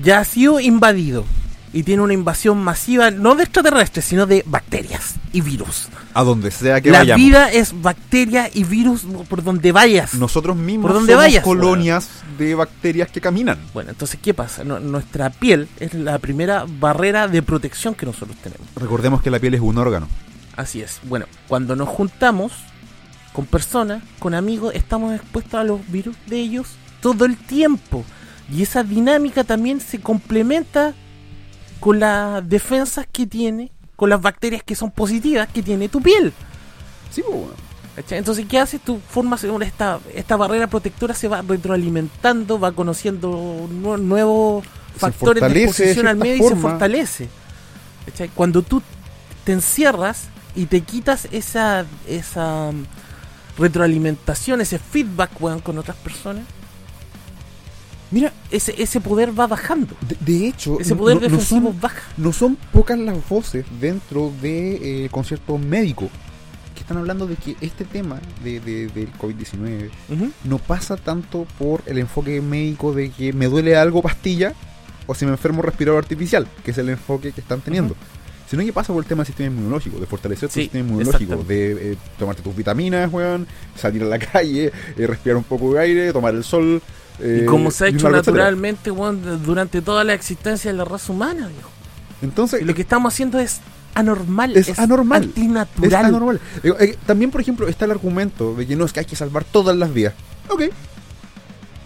ya ha sido invadido y tiene una invasión masiva, no de extraterrestres, sino de bacterias y virus. A donde sea que La vayamos. vida es bacteria y virus por donde vayas. Nosotros mismos Por donde somos vayas, colonias de bacterias que caminan. Bueno, entonces, ¿qué pasa? No- nuestra piel es la primera barrera de protección que nosotros tenemos. Recordemos que la piel es un órgano. Así es. Bueno, cuando nos juntamos, con personas, con amigos, estamos expuestos a los virus de ellos todo el tiempo. Y esa dinámica también se complementa con las defensas que tiene, con las bacterias que son positivas que tiene tu piel. Sí, pues, weón. ¿Cachai? Entonces, ¿qué haces? Tu formas esta, esta barrera protectora se va retroalimentando, va conociendo nu- nuevos Se factores de exposición al medio y se forma. fortalece. ¿Cachai? Cuando tú te encierras y te quitas esa, esa mm, retroalimentación, ese feedback weón, con otras personas, Mira, ese, ese poder va bajando. de, de hecho, Ese poder no- no defensivo son- baja. no son pocas las voces dentro del concierto médico que están hablando de que este tema de, de- del COVID-19 Ujú. no pasa tanto por el enfoque médico de que me duele algo pastilla o si me enfermo respirador artificial, que es el enfoque que están teniendo. Sino que pasa por el tema del sistema inmunológico, de fortalecer tu Sí, sistema inmunológico, de eh, tomarte tus vitaminas, weón, salir a la calle, eh, respirar un poco de aire, tomar el sol. Eh, y como se ha hecho naturalmente durante toda la existencia de la raza humana, viejo. Entonces, Y lo que estamos haciendo es anormal, Es anormal. Es antinatural. anormal. Digo, eh, también, por ejemplo, está el argumento de que no es que hay que salvar todas las vidas. Ok.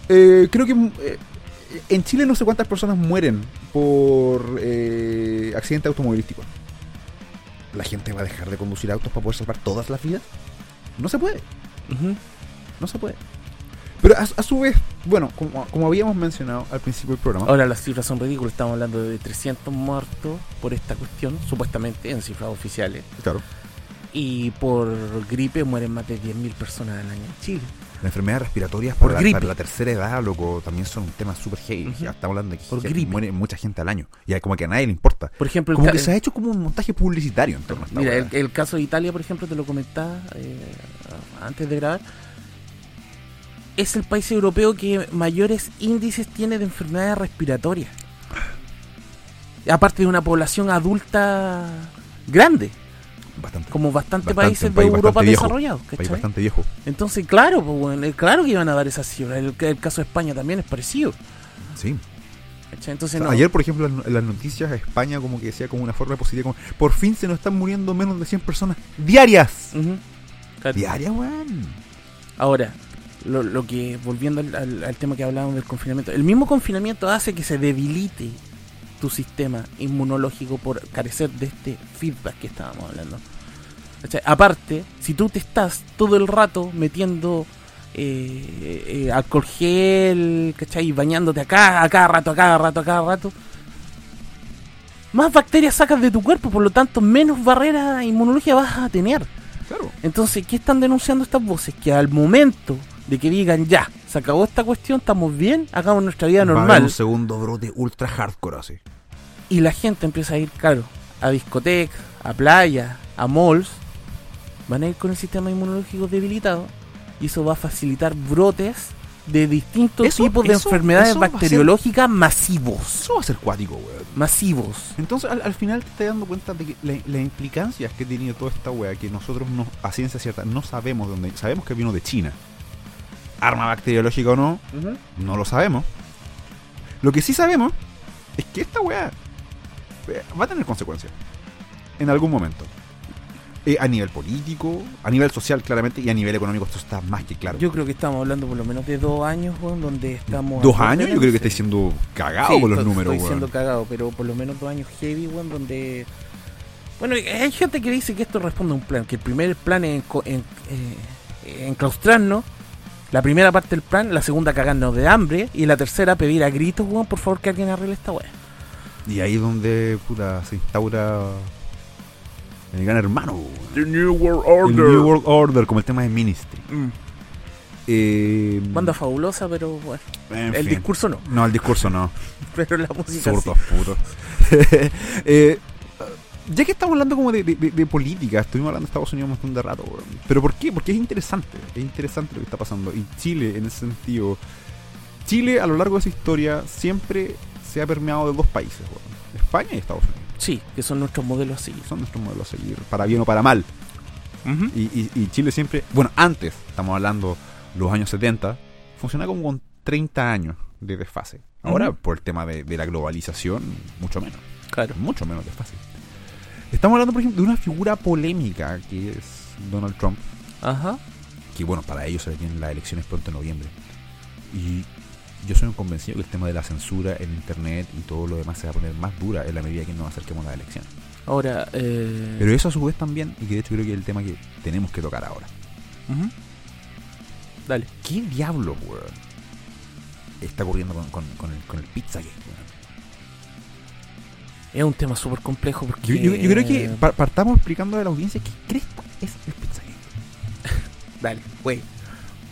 Eh, creo que eh, en Chile no sé cuántas personas mueren por eh, accidente automovilístico. ¿La gente va a dejar de conducir autos para poder salvar todas las vidas? No se puede. No se puede. Pero a, a su vez, bueno, como, como habíamos mencionado al principio del programa, Ahora las cifras son ridículas, estamos hablando de 300 muertos por esta cuestión, supuestamente en cifras oficiales. claro, Y por gripe mueren más de 10.000 personas al año en Chile. las enfermedades respiratorias Por la, gripe. para la tercera edad, loco, también son un tema súper heavy. Estamos hablando de que Por gripe. muere mucha gente al año. Y como que a nadie le importa. Por ejemplo, Como que se ha hecho como un montaje publicitario en torno a esta Mira, el caso de Italia, por ejemplo, te lo comentaba eh, antes de grabar. Es el país europeo que mayores índices tiene de enfermedades respiratorias. Aparte de una población adulta grande, bastante, como bastantes Bastante, países de Europa desarrollados. país ¿cachai? bastante viejo. Entonces, claro, pues, bueno, eh, claro que iban a dar esas cifras. El, el caso de España también es parecido. Sí. Entonces, no. Ayer, por ejemplo, en las noticias, España como que decía como una forma positiva, como, por fin se nos están muriendo menos de 100 personas diarias. Diarias, weón. Ahora, lo, lo que, volviendo al, al- al tema que hablábamos del confinamiento, el mismo confinamiento hace que se debilite tu sistema inmunológico por carecer de este feedback que estábamos hablando. Aparte, si tú te estás todo el rato metiendo eh, eh, alcohol gel, ¿cachai? Y bañándote acá, a cada rato, a cada rato, a cada rato, más bacterias sacas de tu cuerpo, por lo tanto, menos barrera inmunológica vas a tener. Claro. Entonces, ¿qué están denunciando estas voces? Que al momento de que digan ya, se acabó esta cuestión, estamos bien, hagamos nuestra vida Va a haber normal. un segundo brote ultra hardcore así. Y la gente empieza a ir, claro, a discotecas, a playas, a malls. Van a ir con el sistema inmunológico debilitado. Y eso va a facilitar brotes de distintos Eso- tipos de eso- enfermedades eso ser- bacteriológicas masivos. Eso va a ser cuático, weón. Masivos. Entonces, al, al final te estás dando cuenta de que la- las implicancias que tiene toda esta wea, que nosotros no, a ciencia cierta no sabemos de dónde. Sabemos que vino de China. Arma bacteriológica o no, no lo sabemos. Lo que sí sabemos es que esta weá eh, va a tener consecuencias. En algún momento. Eh, a nivel político, a nivel social claramente y a nivel económico esto está más que claro. Yo creo que estamos hablando por lo menos de dos años, weón, donde estamos... Dos años yo creo que estáis siendo cagado Sí, con los números, Estoy weón. siendo cagado, pero por lo menos dos años heavy, weón, donde... Bueno, hay gente que dice que esto responde a un plan, que el primer plan es enco- en, eh, enclaustrarnos, la primera parte del plan, la segunda cagarnos de hambre, y la tercera pedir a gritos, weón, por favor que alguien arregle esta weá. Y ahí es donde puta, se instaura el gran hermano. weón. The New World El New World Order, como el tema de Ministry. Mm, Eh, Banda fabulosa, pero bueno, en el fin. discurso no, No, el discurso no. pero la música sí. Zurdos putos. Eh, ya que estamos hablando como de, de- política, estuvimos hablando de Estados Unidos un montón de rato, weón. Pero ¿por qué? Porque es interesante. Es interesante lo que está pasando. Y Chile, en ese sentido. Chile, a lo largo de su historia, siempre se ha permeado de dos países, weón. España y Estados Unidos. Sí, que son nuestros modelos a seguir. Son nuestros modelos a seguir, para bien o para mal. Y, y- y Chile siempre, bueno, antes, estamos hablando los años 70, funcionaba como con 30 años de desfase. Ahora, por el tema de, de la globalización, mucho menos. Claro. Mucho menos desfase. Estamos hablando, por ejemplo, de una figura polémica que es Donald Trump. Ajá. que bueno, para ellos se vienen las elecciones pronto en noviembre. Y yo soy un convencido que el tema de la censura en internet y todo lo demás se va a poner más dura en la medida que nos acerquemos a las elecciones. Ahora, eh... Pero eso a su vez también, y que de hecho creo que es el tema que tenemos que tocar ahora. ujú. Dale. ¿Qué diablo, weón? Está ocurriendo con, con, con el, con el Pizzagate, weón? Es un tema súper complejo porque... Yo, yo- yo creo que pa- partamos explicando a la audiencia qué cresta es el Pizzagate. Dale, güey.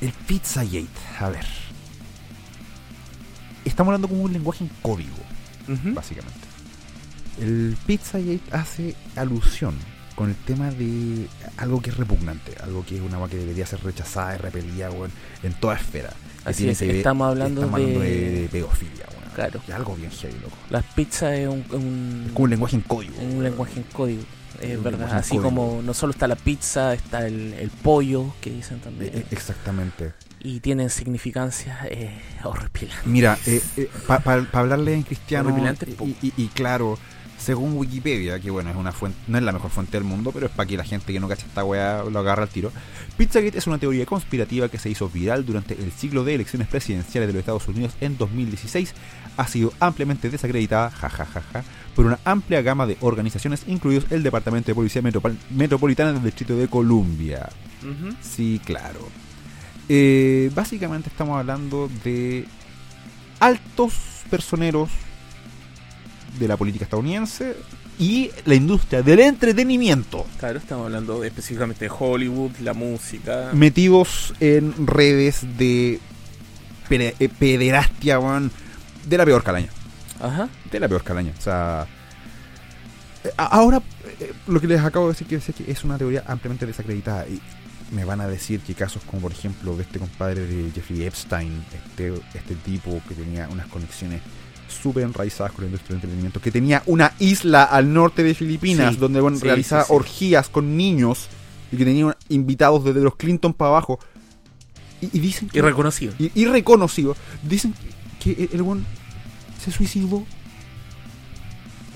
El Pizzagate, a ver. Estamos hablando como un lenguaje en código, básicamente. El Pizzagate hace alusión con el tema de algo que es repugnante, algo que es una agua que debería ser rechazada y repelida, weón, en toda esfera. Así es, estamos hablando estamos hablando de, de- de pedofilia, weón. Claro. Que algo bien heavy, loco. Las pizzas es un, un- Es como un lenguaje en código. un lenguaje en código. Es verdad. Así código. como no solo está la pizza, está el, el pollo, que dicen Eh, también. eh, Exactamente. y tienen significancias eh, horripilantes. Mira, para hablarle en cristiano, y- y claro, según Wikipedia, que bueno, es una fuente, no es la mejor fuente del mundo, pero es para que la gente que no cacha esta weá lo agarra al tiro. Pizzagate es una teoría conspirativa que se hizo viral durante el ciclo de elecciones presidenciales de los Estados Unidos en 2016. Ha sido ampliamente desacreditada, jajajaja, por una amplia gama de organizaciones, incluidos el Departamento de Policía Metropol- Metropolitana del Distrito de Columbia. Sí, claro. Eh, básicamente estamos hablando de altos personeros de la política estadounidense y la industria del entretenimiento Claro, estamos hablando de- específicamente de Hollywood, la música. metidos en redes de eh, pederastia, weón, de la peor calaña. Ajá. De la peor calaña. O sea, eh, ahora eh, lo que les acabo de decir, quiero decir que es una teoría ampliamente desacreditada. Y me van a decir que casos como, por ejemplo, de este compadre de Jeffrey Epstein, este, este tipo que tenía unas conexiones súper enraizadas con la industria del entretenimiento, que tenía una isla al norte de Filipinas Sí, donde bueno, sí, realizaba sí, orgías con niños y que tenía invitados desde los Clinton para abajo. Y, y dicen que Irreconocido. y, y reconocido. Dicen que, que el buen se suicidó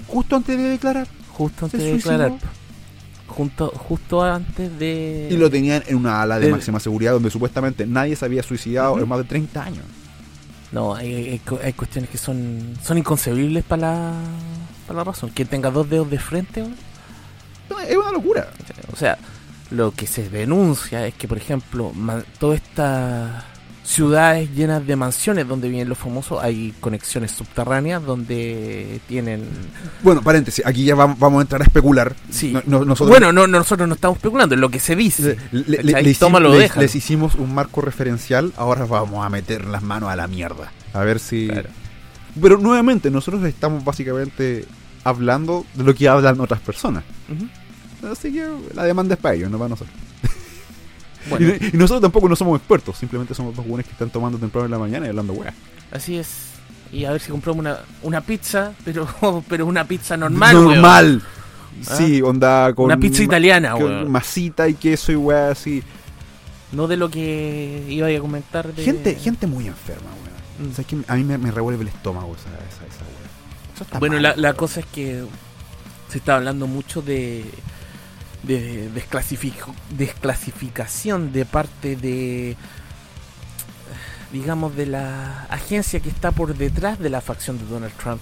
justo antes de declarar. Justo antes de declarar. Junto, justo antes de. Y lo tenían en una ala de máxima seguridad donde supuestamente nadie se había suicidado en más de 30 años. No, hay, hay, hay cuestiones que son, son inconcebibles para la, para la razón. Que tenga dos dedos de frente. No, Es una locura. O sea, lo que se denuncia es que, por ejemplo, todas estas ciudades llenas de mansiones donde viven los famosos, hay conexiones subterráneas donde tienen... Bueno, paréntesis, aquí ya vamos, vamos a entrar a especular. Sí. No- no- nosotros Bueno, no, nosotros no estamos especulando, es lo que se dice. les- hicimos un marco referencial, ahora vamos a meter las manos a la mierda. A ver si... Claro. Pero nuevamente, nosotros estamos básicamente hablando de lo que hablan otras personas. Así que la demanda es para ellos, no para nosotros. Bueno, Y, y nosotros tampoco no somos expertos, simplemente somos dos buenos que están tomando temprano en la mañana y hablando weá. así es. Y a ver si compramos una, una pizza, pero, pero una pizza normal. Normal. Ah. Sí, onda con. Una pizza italiana, con weón. masita y queso y weá así. No de lo que iba a comentar de... Gente, gente muy enferma, weón. Mm. O sea, es que a mí me, me revuelve el estómago esa, esa, esa weá. Bueno, mal, la, la cosa es que se está hablando mucho de, de desclasific- desclasificación de parte de, digamos, de la agencia que está por detrás de la facción de Donald Trump.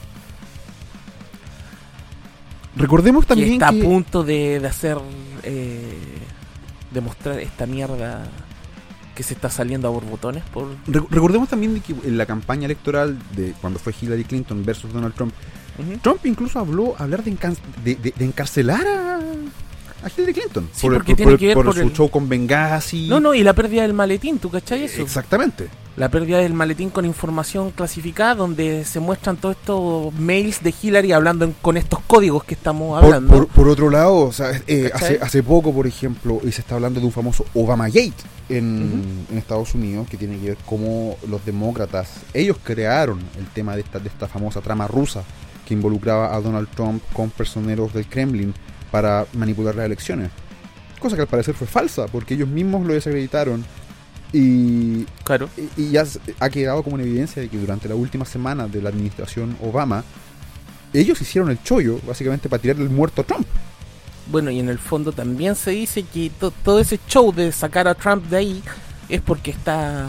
Recordemos que también está que. a punto de, de hacer, eh, de mostrar esta mierda que se está saliendo a borbotones por... Re- recordemos también de que en la campaña electoral de cuando fue Hillary Clinton versus Donald Trump, Trump incluso habló hablar de, de, de- de encarcelar a, a Hillary Clinton Sí, porque tiene que ver por por su el- show con Benghazi. No, no, y la pérdida del maletín, ¿tú cachai eso? Exactamente. La pérdida del maletín con información clasificada donde se muestran todos estos mails de Hillary hablando en- con estos códigos que estamos Por, hablando. por- por otro lado, o sea, eh, hace, hace poco, por ejemplo, y se está hablando de un famoso Obamagate en, en Estados Unidos, que tiene que ver cómo los demócratas, ellos crearon el tema de esta, de esta famosa trama rusa que involucraba a Donald Trump con personeros del Kremlin para manipular las elecciones. Cosa que al parecer fue falsa, porque ellos mismos lo desacreditaron y Claro. y- y ya ha quedado como una evidencia de que durante la última semana de la administración Obama, ellos hicieron el chollo, básicamente, para tirarle el muerto a Trump. bueno, y en el fondo también se dice que to- todo ese show de sacar a Trump de ahí es porque está...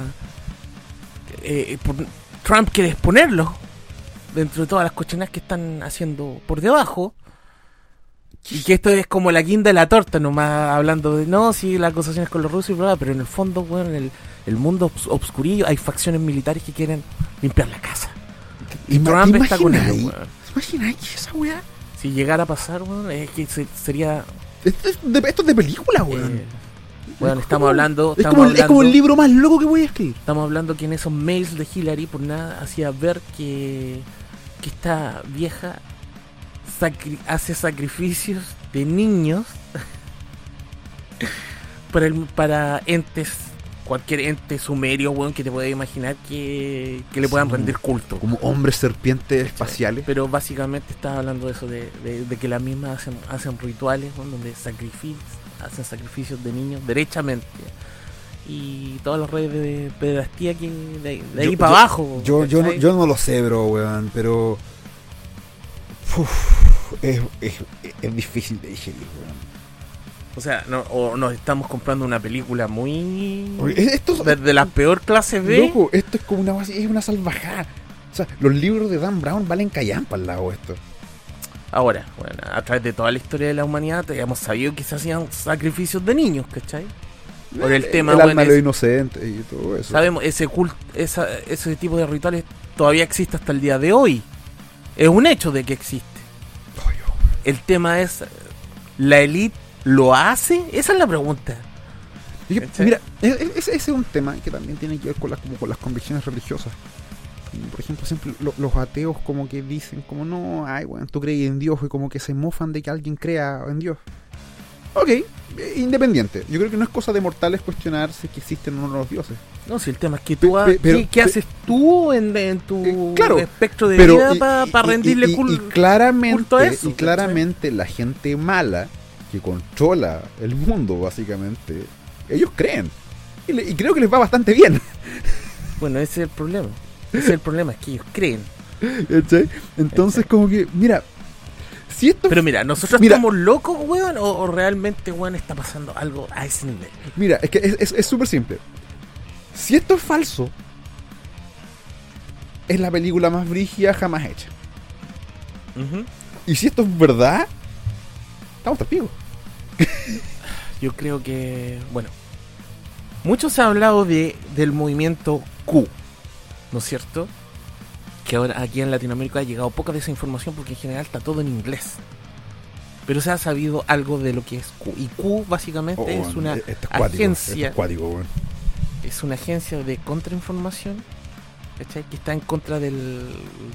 eh, por- Trump quiere exponerlo dentro de todas las cochinas que están haciendo por debajo. Y que esto es como la guinda de la torta, nomás hablando de, no, sí, las acusaciones con los rusos y bla, pero en el fondo, bueno, en el, el mundo obs- obscurillo hay facciones militares que quieren limpiar la casa. Y Trump está con ellos, weón. ¿Imagináis que esa weá? Si llegara a pasar, weón, es que se- sería... Esto es de, esto es de película, weón. eh, bueno, estamos hablando... es, Estamos como, el- es como el hablando- libro más loco que voy a escribir. Estamos hablando que en esos mails de Hillary por nada hacía ver que, que esta vieja sacri- hace sacrificios de niños para, el- para entes, cualquier ente sumerio, weón, que te puedas imaginar que, que le puedan Sí. rendir culto. Como hombres serpientes espaciales. Pero básicamente estaba hablando de eso, de, de- de que las mismas hacen, hacen rituales weón, donde sacrific- hacen sacrificios de niños derechamente. Y todas las redes de pedastía que de, de ahí Yo- para yo- abajo. Yo, yo, no, yo no lo sé, bro, weón, pero. Uf, es, es, es difícil de digerir, weón. O sea, no, o nos estamos comprando una película muy. Esto, de, de la peor clase B. loco, esto es como una base- es una salvajada. O sea, los libros de Dan Brown valen callampa al lado de esto. Ahora, bueno, a través de toda la historia de la humanidad, hemos sabido que se hacían sacrificios de niños, ¿cachai? Por el tema, el weón, alma es- inocentes y todo eso. Sabemos, ese cult, esa, ese tipo de rituales todavía existe hasta el día de hoy. Es un hecho de que existe. El tema es, ¿la élite lo hace? Esa es la pregunta. Mira, e- e- ese, es un tema que también tiene que ver con las, como con las convicciones religiosas. Por ejemplo, siempre lo- los ateos como que dicen como no, ay, bueno, tú crees en Dios y como que se mofan de que alguien crea en Dios. Ok, eh, independiente. Yo creo que no es cosa de mortales cuestionarse que existen o no los dioses. No, si el tema es que tú, Pe- ha- pero- ¿qué, qué pe- haces tú en, en tu Eh, claro, espectro de Pero vida para rendirle y, y cul- claramente, culto a eso, y claramente la gente mala que controla el mundo básicamente, ellos creen. Y, le- y creo que les va bastante bien. Bueno, ese es el problema. Ese es el problema, es que ellos creen. Entonces como que, mira, si esto Pero mira, ¿nosotros Mira. estamos locos, weón? O, o realmente, weón, está pasando algo a ese nivel? Mira, es que es- súper simple. Si esto es falso, es la película más brígida jamás hecha. Y si esto es verdad, estamos tapigos. Yo creo que, bueno, mucho se ha hablado de, del movimiento Q, ¿no es cierto? Que ahora aquí en Latinoamérica ha llegado poca de esa información porque en general está todo en inglés. Pero se ha sabido algo de lo que es Q. Y Q básicamente Oh, es bueno, una es cuático, agencia, es cuático, weón. es una agencia de contrainformación, ¿cachai? Que está en contra del,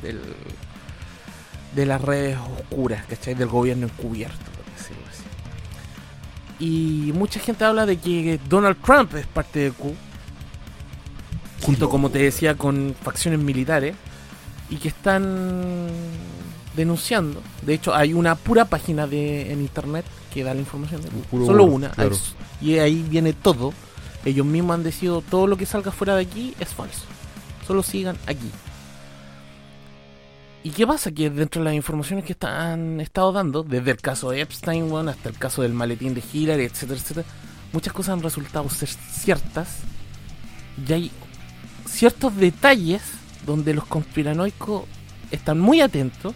del de las redes oscuras, ¿cachai? Del gobierno encubierto, por decirlo así. Y mucha gente habla de que Donald Trump es parte de Q, junto, como te decía, con facciones militares, y que están denunciando. De hecho, hay una pura página de en internet que da la información de. Puro Solo una. claro. Hay- y ahí viene todo. Ellos mismos han decidido todo lo que salga fuera de aquí es falso. Solo sigan aquí. ¿Y qué pasa? Que dentro de las informaciones que está- han estado dando, desde el caso de Epstein, weón, hasta el caso del maletín de Hillary, etcétera, etcétera, muchas cosas han resultado ser ciertas. Y hay ciertos detalles donde los conspiranoicos están muy atentos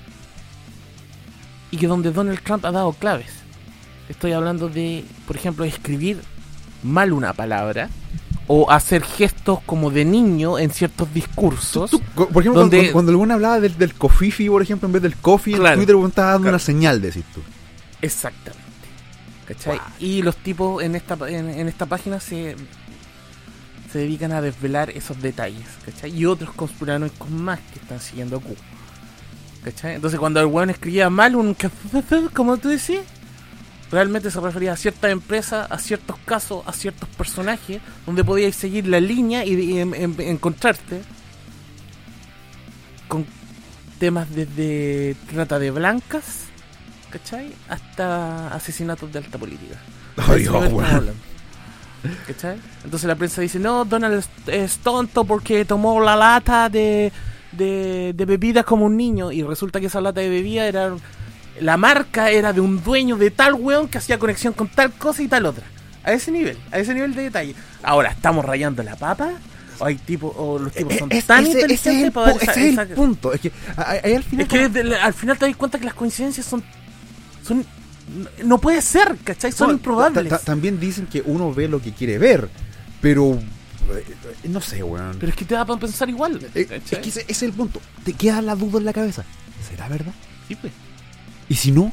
y que donde Donald Trump ha dado claves. Estoy hablando de, por ejemplo, escribir mal una palabra o hacer gestos como de niño en ciertos discursos. Tú- tú- por ejemplo, donde- cuando, alguna hablaba del, del cofifi, por ejemplo, en vez del coffee, en Twitter estaba dando claro. una señal, decís tú. Exactamente. ¿Cachai? Y los tipos en esta, en, en esta página se, se dedican a desvelar esos detalles. ¿Cachai? Y otros conspiranoicos más que están siguiendo a Q. ¿Cachai? Entonces cuando el weón escribía mal un café, como tú decís, realmente se refería a ciertas empresas, a ciertos casos, a ciertos personajes, donde podíais seguir la línea y, y en- en- encontrarte con temas desde trata de blancas, ¿cachai? Hasta asesinatos de alta política. Ay, oh, hablando. ¿Cachai? Entonces la prensa dice, no, Donald es, es tonto porque tomó la lata de, de, de bebida como un niño y resulta que esa lata de bebida era la marca era de un dueño de tal weón que hacía conexión con tal cosa y tal otra. A ese nivel, a ese nivel de detalle. Ahora, ¿estamos rayando la papa? ¿O hay tipo, o los tipos son Es- tan ese, ese es inteligentes el, para pu- esa- ese es el esa- punto. Es que ahí al final. Es que desde la- al final te das cuenta que las coincidencias son. son no puede ser, ¿cachai? Son No, improbables. ta- ta- También dicen que uno ve lo que quiere ver, pero eh, no sé, weón. Pero es que te da para pensar igual. Eh, es que ese, ese es el punto. Te queda la duda en la cabeza. ¿Será verdad? Sí, pues. ¿Y si no?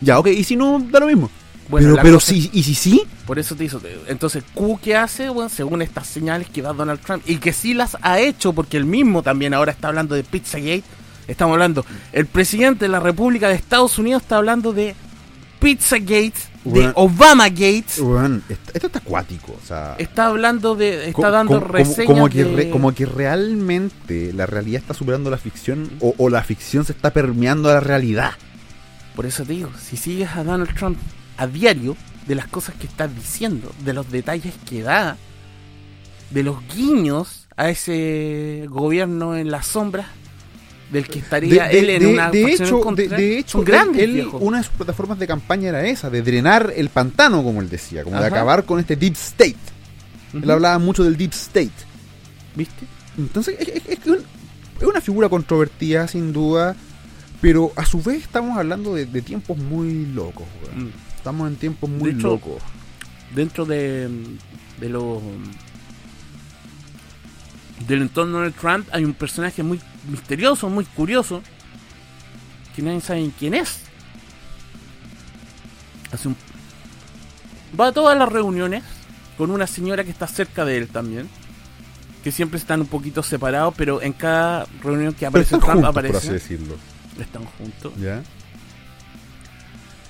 Ya, ok, y si no, da lo mismo. Bueno, pero pero sí, y si sí, Por eso te hizo. Entonces, Q, ¿qué hace? Bueno, según estas señales que da Donald Trump, y que sí las ha hecho, porque él mismo también ahora está hablando de Pizzagate. Estamos hablando, el presidente de la República de Estados Unidos está hablando de Pizzagate, de Bueno. Obamagate. weón, esto, esto está acuático. O sea, Está hablando de. Está dando como- reseñas. como que de- re- como que realmente la realidad está superando la ficción o, o la ficción se está permeando a la realidad. Por eso te digo, si sigues a Donald Trump a diario, de las cosas que está diciendo, de los detalles que da, de los guiños a ese gobierno en las sombras, del que estaría él en una de hecho, contra, de, de hecho grandes, él- una de sus plataformas de campaña era esa, de drenar el pantano, como él decía, como de acabar con este deep state. Él hablaba mucho del deep state. ¿Viste? Entonces, es, es- es que un- es una figura controvertida, sin duda, pero a su vez estamos hablando de, de tiempos muy locos. Mm. Estamos en tiempos muy De hecho, locos. Dentro de, de lo del entorno de Trump hay un personaje muy misterioso, muy curioso, que nadie sabe quién es. Hace un... Va a todas las reuniones con una señora que está cerca de él también. Que siempre están un poquito separados, pero en cada reunión que aparece Trump juntos, por así aparece. decirlo. Están juntos. ¿Ya?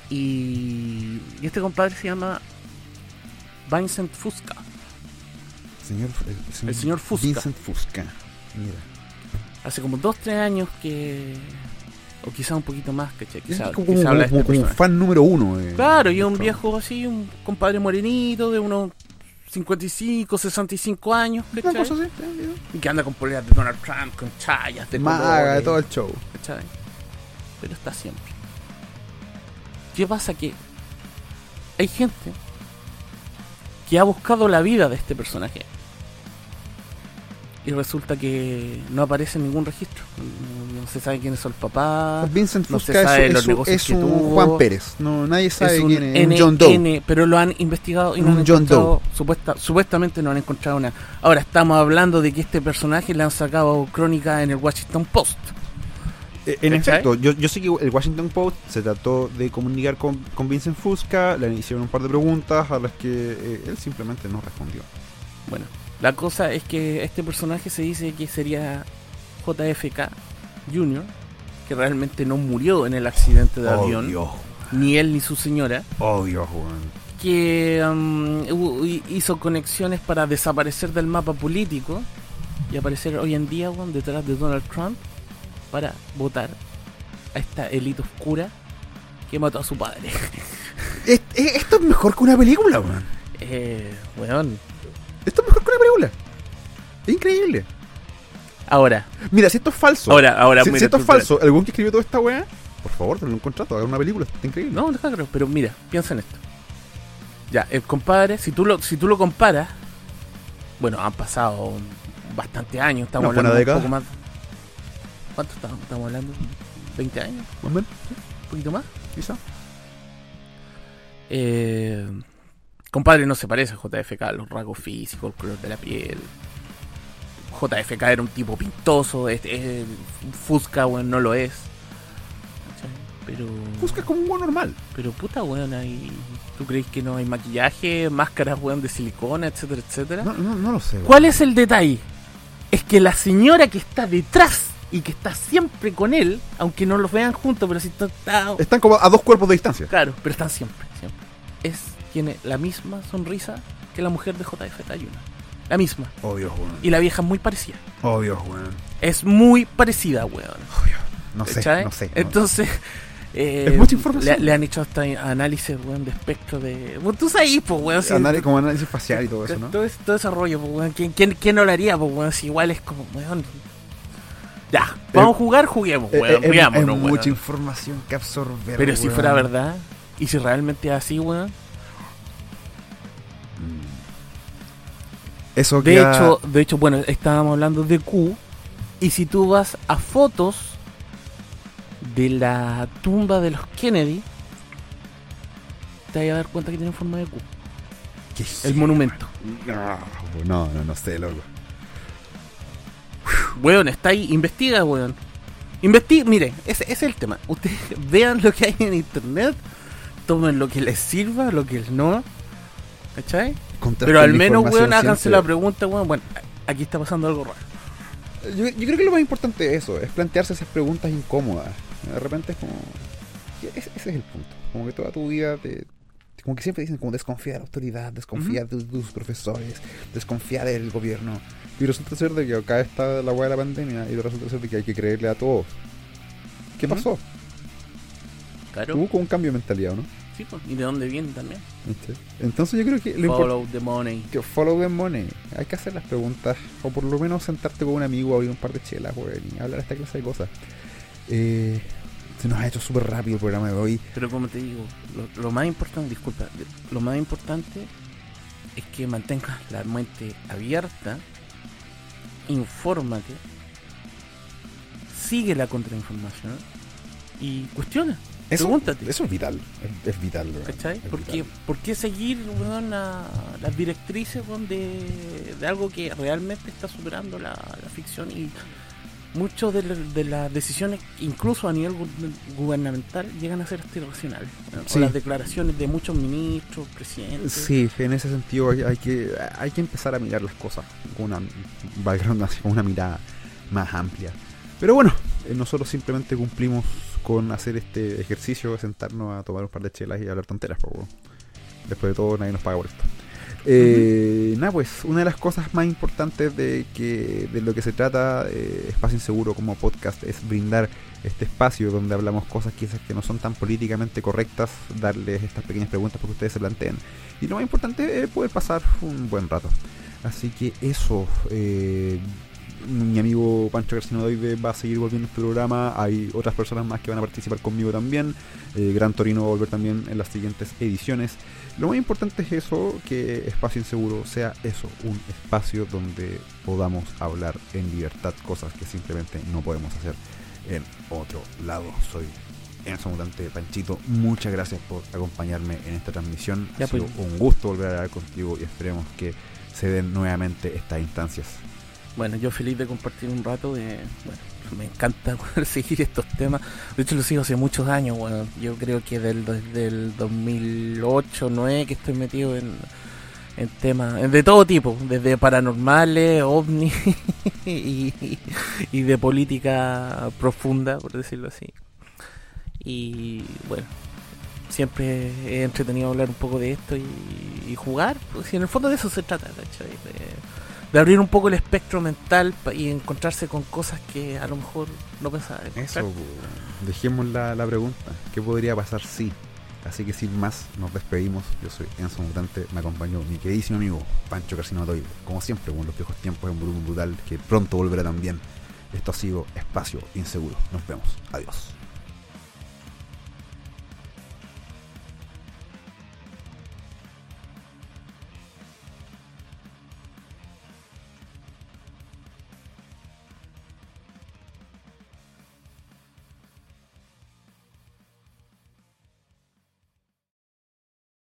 Y, y este compadre se llama Vincent Fusca. Señor, el, El señor Fusca. Vincent Fusca. Mira. Hace como 2-3 años que. O quizá un poquito más, ¿cachai? Es Quizá, como, quizá como- habla de como- este como un fan número uno. Claro, y un Trump. viejo así, un compadre morenito de unos 55, 65 años, Una ¿cachai? cosa así. eh, Y que anda con poleras de Donald Trump, con chayas, de Maga, de todo el show. ¿cachai? Pero está siempre. ¿Qué pasa? Que hay gente que ha buscado la vida de este personaje. Y resulta que no aparece en ningún registro. No, no se sabe quiénes son el papá. Vincent no se Fusca sabe es, los es un- negocios es que un tuvo. Juan Pérez. No, nadie sabe es un quién es. Un John Doe. N, pero lo han investigado y no Un han John encontrado, supuesta, supuestamente no han encontrado nada. Ahora estamos hablando de que este personaje le han sacado crónica en el Washington Post. Eh, En efecto, yo, yo sé que el Washington Post se trató de comunicar con, con Vincent Fusca, le hicieron un par de preguntas a las que eh, él simplemente no respondió. Bueno, la cosa es que este personaje se dice que sería JFK Jr., que realmente no murió en el accidente de avión, Obvio, ni él ni su señora, obvio, Juan. que um, hu- hizo conexiones para desaparecer del mapa político y aparecer hoy en día weón, detrás de Donald Trump para votar a esta élite oscura que mató a su padre. Es- es- esto es mejor que una película, weón. eh, weón. Esto es mejor que una película. Es increíble. Ahora, Mira, si esto es falso. ahora, ahora, si, mira, si esto es falso, el weón que escribió toda esta weá, por favor, denle un contrato, haga una película, está increíble. No, deja creo, pero mira, piensa en esto. Ya, el compadre, si tú lo, si tú lo comparas, bueno, han pasado bastante años, estamos hablando un poco más. ¿Cuánto estamos, estamos hablando? ¿20 años? Más o menos, ¿Un poquito más? quizá. Eh, compadre no se parece a JFK, los rasgos físicos, el color de la piel. JFK era un tipo pintoso, este, eh, Fusca, weón, no lo es. Pero. Fusca es como un weón normal. Pero puta, weón, hay... ¿tú crees que no hay maquillaje, máscaras, weón, de silicona, etcétera, etcétera? No, no, no lo sé, weón. ¿Cuál es el detalle? Es que la señora que está detrás y que está siempre con él, aunque no los vean juntos, pero si está- Están como a dos cuerpos de distancia. claro, pero están siempre, siempre. Es, tiene la misma sonrisa que la mujer de JF Tayuna. La misma. Obvio, weón. Y la vieja es muy parecida. Obvio, weón. Es muy parecida, weón. No sé, ¿Cachai? no sé. no- Entonces, eh, Es mucha información. Le, le han hecho hasta análisis, weón, de espectro de. Bueno, tú sabes, pues, weón. si- como análisis facial y todo eso, ¿no? todo, ese, todo ese rollo, pues, weón. ¿Quién, quién, quién no lo haría, pues, weón? Si igual es como, weón. Ya, vamos a jugar, juguemos, Eh, weón. eh, es- weón. mucha información que absorber. Pero si fuera verdad, y si realmente es así, weón. Eso De queda- hecho, de hecho, bueno, estábamos hablando de Q. Y si tú vas a fotos de la tumba de los Kennedy, te vas a dar cuenta que tienen forma de Q. ¿Qué? El monumento. No, no, no sé, loco. Weón, está ahí, investiga, weón. Investiga, mire, ese, ese es el tema. Ustedes vean lo que hay en internet, tomen lo que les sirva, lo que no. ¿Cachai? Pero al menos, weón, háganse la pregunta, weón. Bueno, aquí está pasando algo raro. Yo, yo creo que lo más importante es eso, es plantearse esas preguntas incómodas. De repente es como... Ese, ese es el punto. Como que toda tu vida te... Como que siempre dicen como desconfía de la autoridad, desconfía de, tus- de tus profesores, desconfía del gobierno. Y resulta ser de que acá está la hueá de la pandemia y resulta ser de que hay que creerle a todos. ¿Qué pasó? Claro. Hubo como un cambio de mentalidad, ¿no? Sí, pues, y de dónde viene también. ¿Viste? Entonces yo creo que lo. Follow the money. que follow the money. Hay que hacer las preguntas, o por lo menos sentarte con un amigo, abrir un par de chelas, weón, y hablar esta clase de cosas. Eh, se nos ha hecho súper rápido el programa de hoy. Pero como te digo, lo, lo más importante, disculpa, lo más importante es que mantengas la mente abierta, infórmate, sigue la contrainformación y cuestiona, Eso, pregúntate. eso es vital, es, es vital. ¿Cachai? Es ¿Por qué, vital. por qué seguir weón, la- las directrices weón, de, de algo que realmente está superando la, la ficción y muchas de, de las decisiones, incluso a nivel gu- gubernamental, llegan a ser hasta irracionales? Sí. Con las declaraciones de muchos ministros, presidentes. Sí, en ese sentido hay, hay que, hay que empezar a mirar las cosas con una, con una mirada más amplia. Pero bueno, eh, nosotros simplemente cumplimos con hacer este ejercicio de sentarnos a tomar un par de chelas y hablar tonteras. po, weón. Después de todo, nadie nos paga por esto. Eh, Nada, pues una de las cosas más importantes de, que, de lo que se trata eh, Espacio Inseguro como podcast es brindar este espacio donde hablamos cosas quizás que no son tan políticamente correctas, darles estas pequeñas preguntas que ustedes se planteen. Y lo más importante es poder pasar un buen rato. Así que eso, eh, mi amigo Pancho Carcinodoide va a seguir volviendo a este programa. Hay otras personas más que van a participar conmigo también. Eh, Gran Torino va a volver también en las siguientes ediciones. Lo más importante es eso, que Espacio Inseguro sea eso, un espacio donde podamos hablar en libertad cosas que simplemente no podemos hacer en otro lado. Soy Enzo Mutante Panchito, muchas gracias por acompañarme en esta transmisión. Ya, ha sido pues. un gusto volver a hablar contigo y esperemos que se den nuevamente estas instancias. Bueno, yo feliz de compartir un rato. eh, bueno, me encanta seguir estos temas. De hecho, lo sigo hace muchos años. Bueno, yo creo que desde el 2008, 2009 que estoy metido en, en temas de todo tipo, desde paranormales, ovnis y, de política profunda, por decirlo así. Y bueno, siempre he entretenido hablar un poco de esto y, jugar, pues en el fondo de eso se trata, ¿cachai? De- de abrir un poco el espectro mental y encontrarse con cosas que a lo mejor no pensaba. Eso, dejemos la, la pregunta. ¿Qué podría pasar si? Así que sin más, nos despedimos. Yo soy Enzo Mutante, me acompañó mi queridísimo amigo Pancho Carcinatoide. Como siempre, con los viejos tiempos en brutal, que pronto volverá también. Esto ha sido Espacio Inseguro. Nos vemos. Adiós.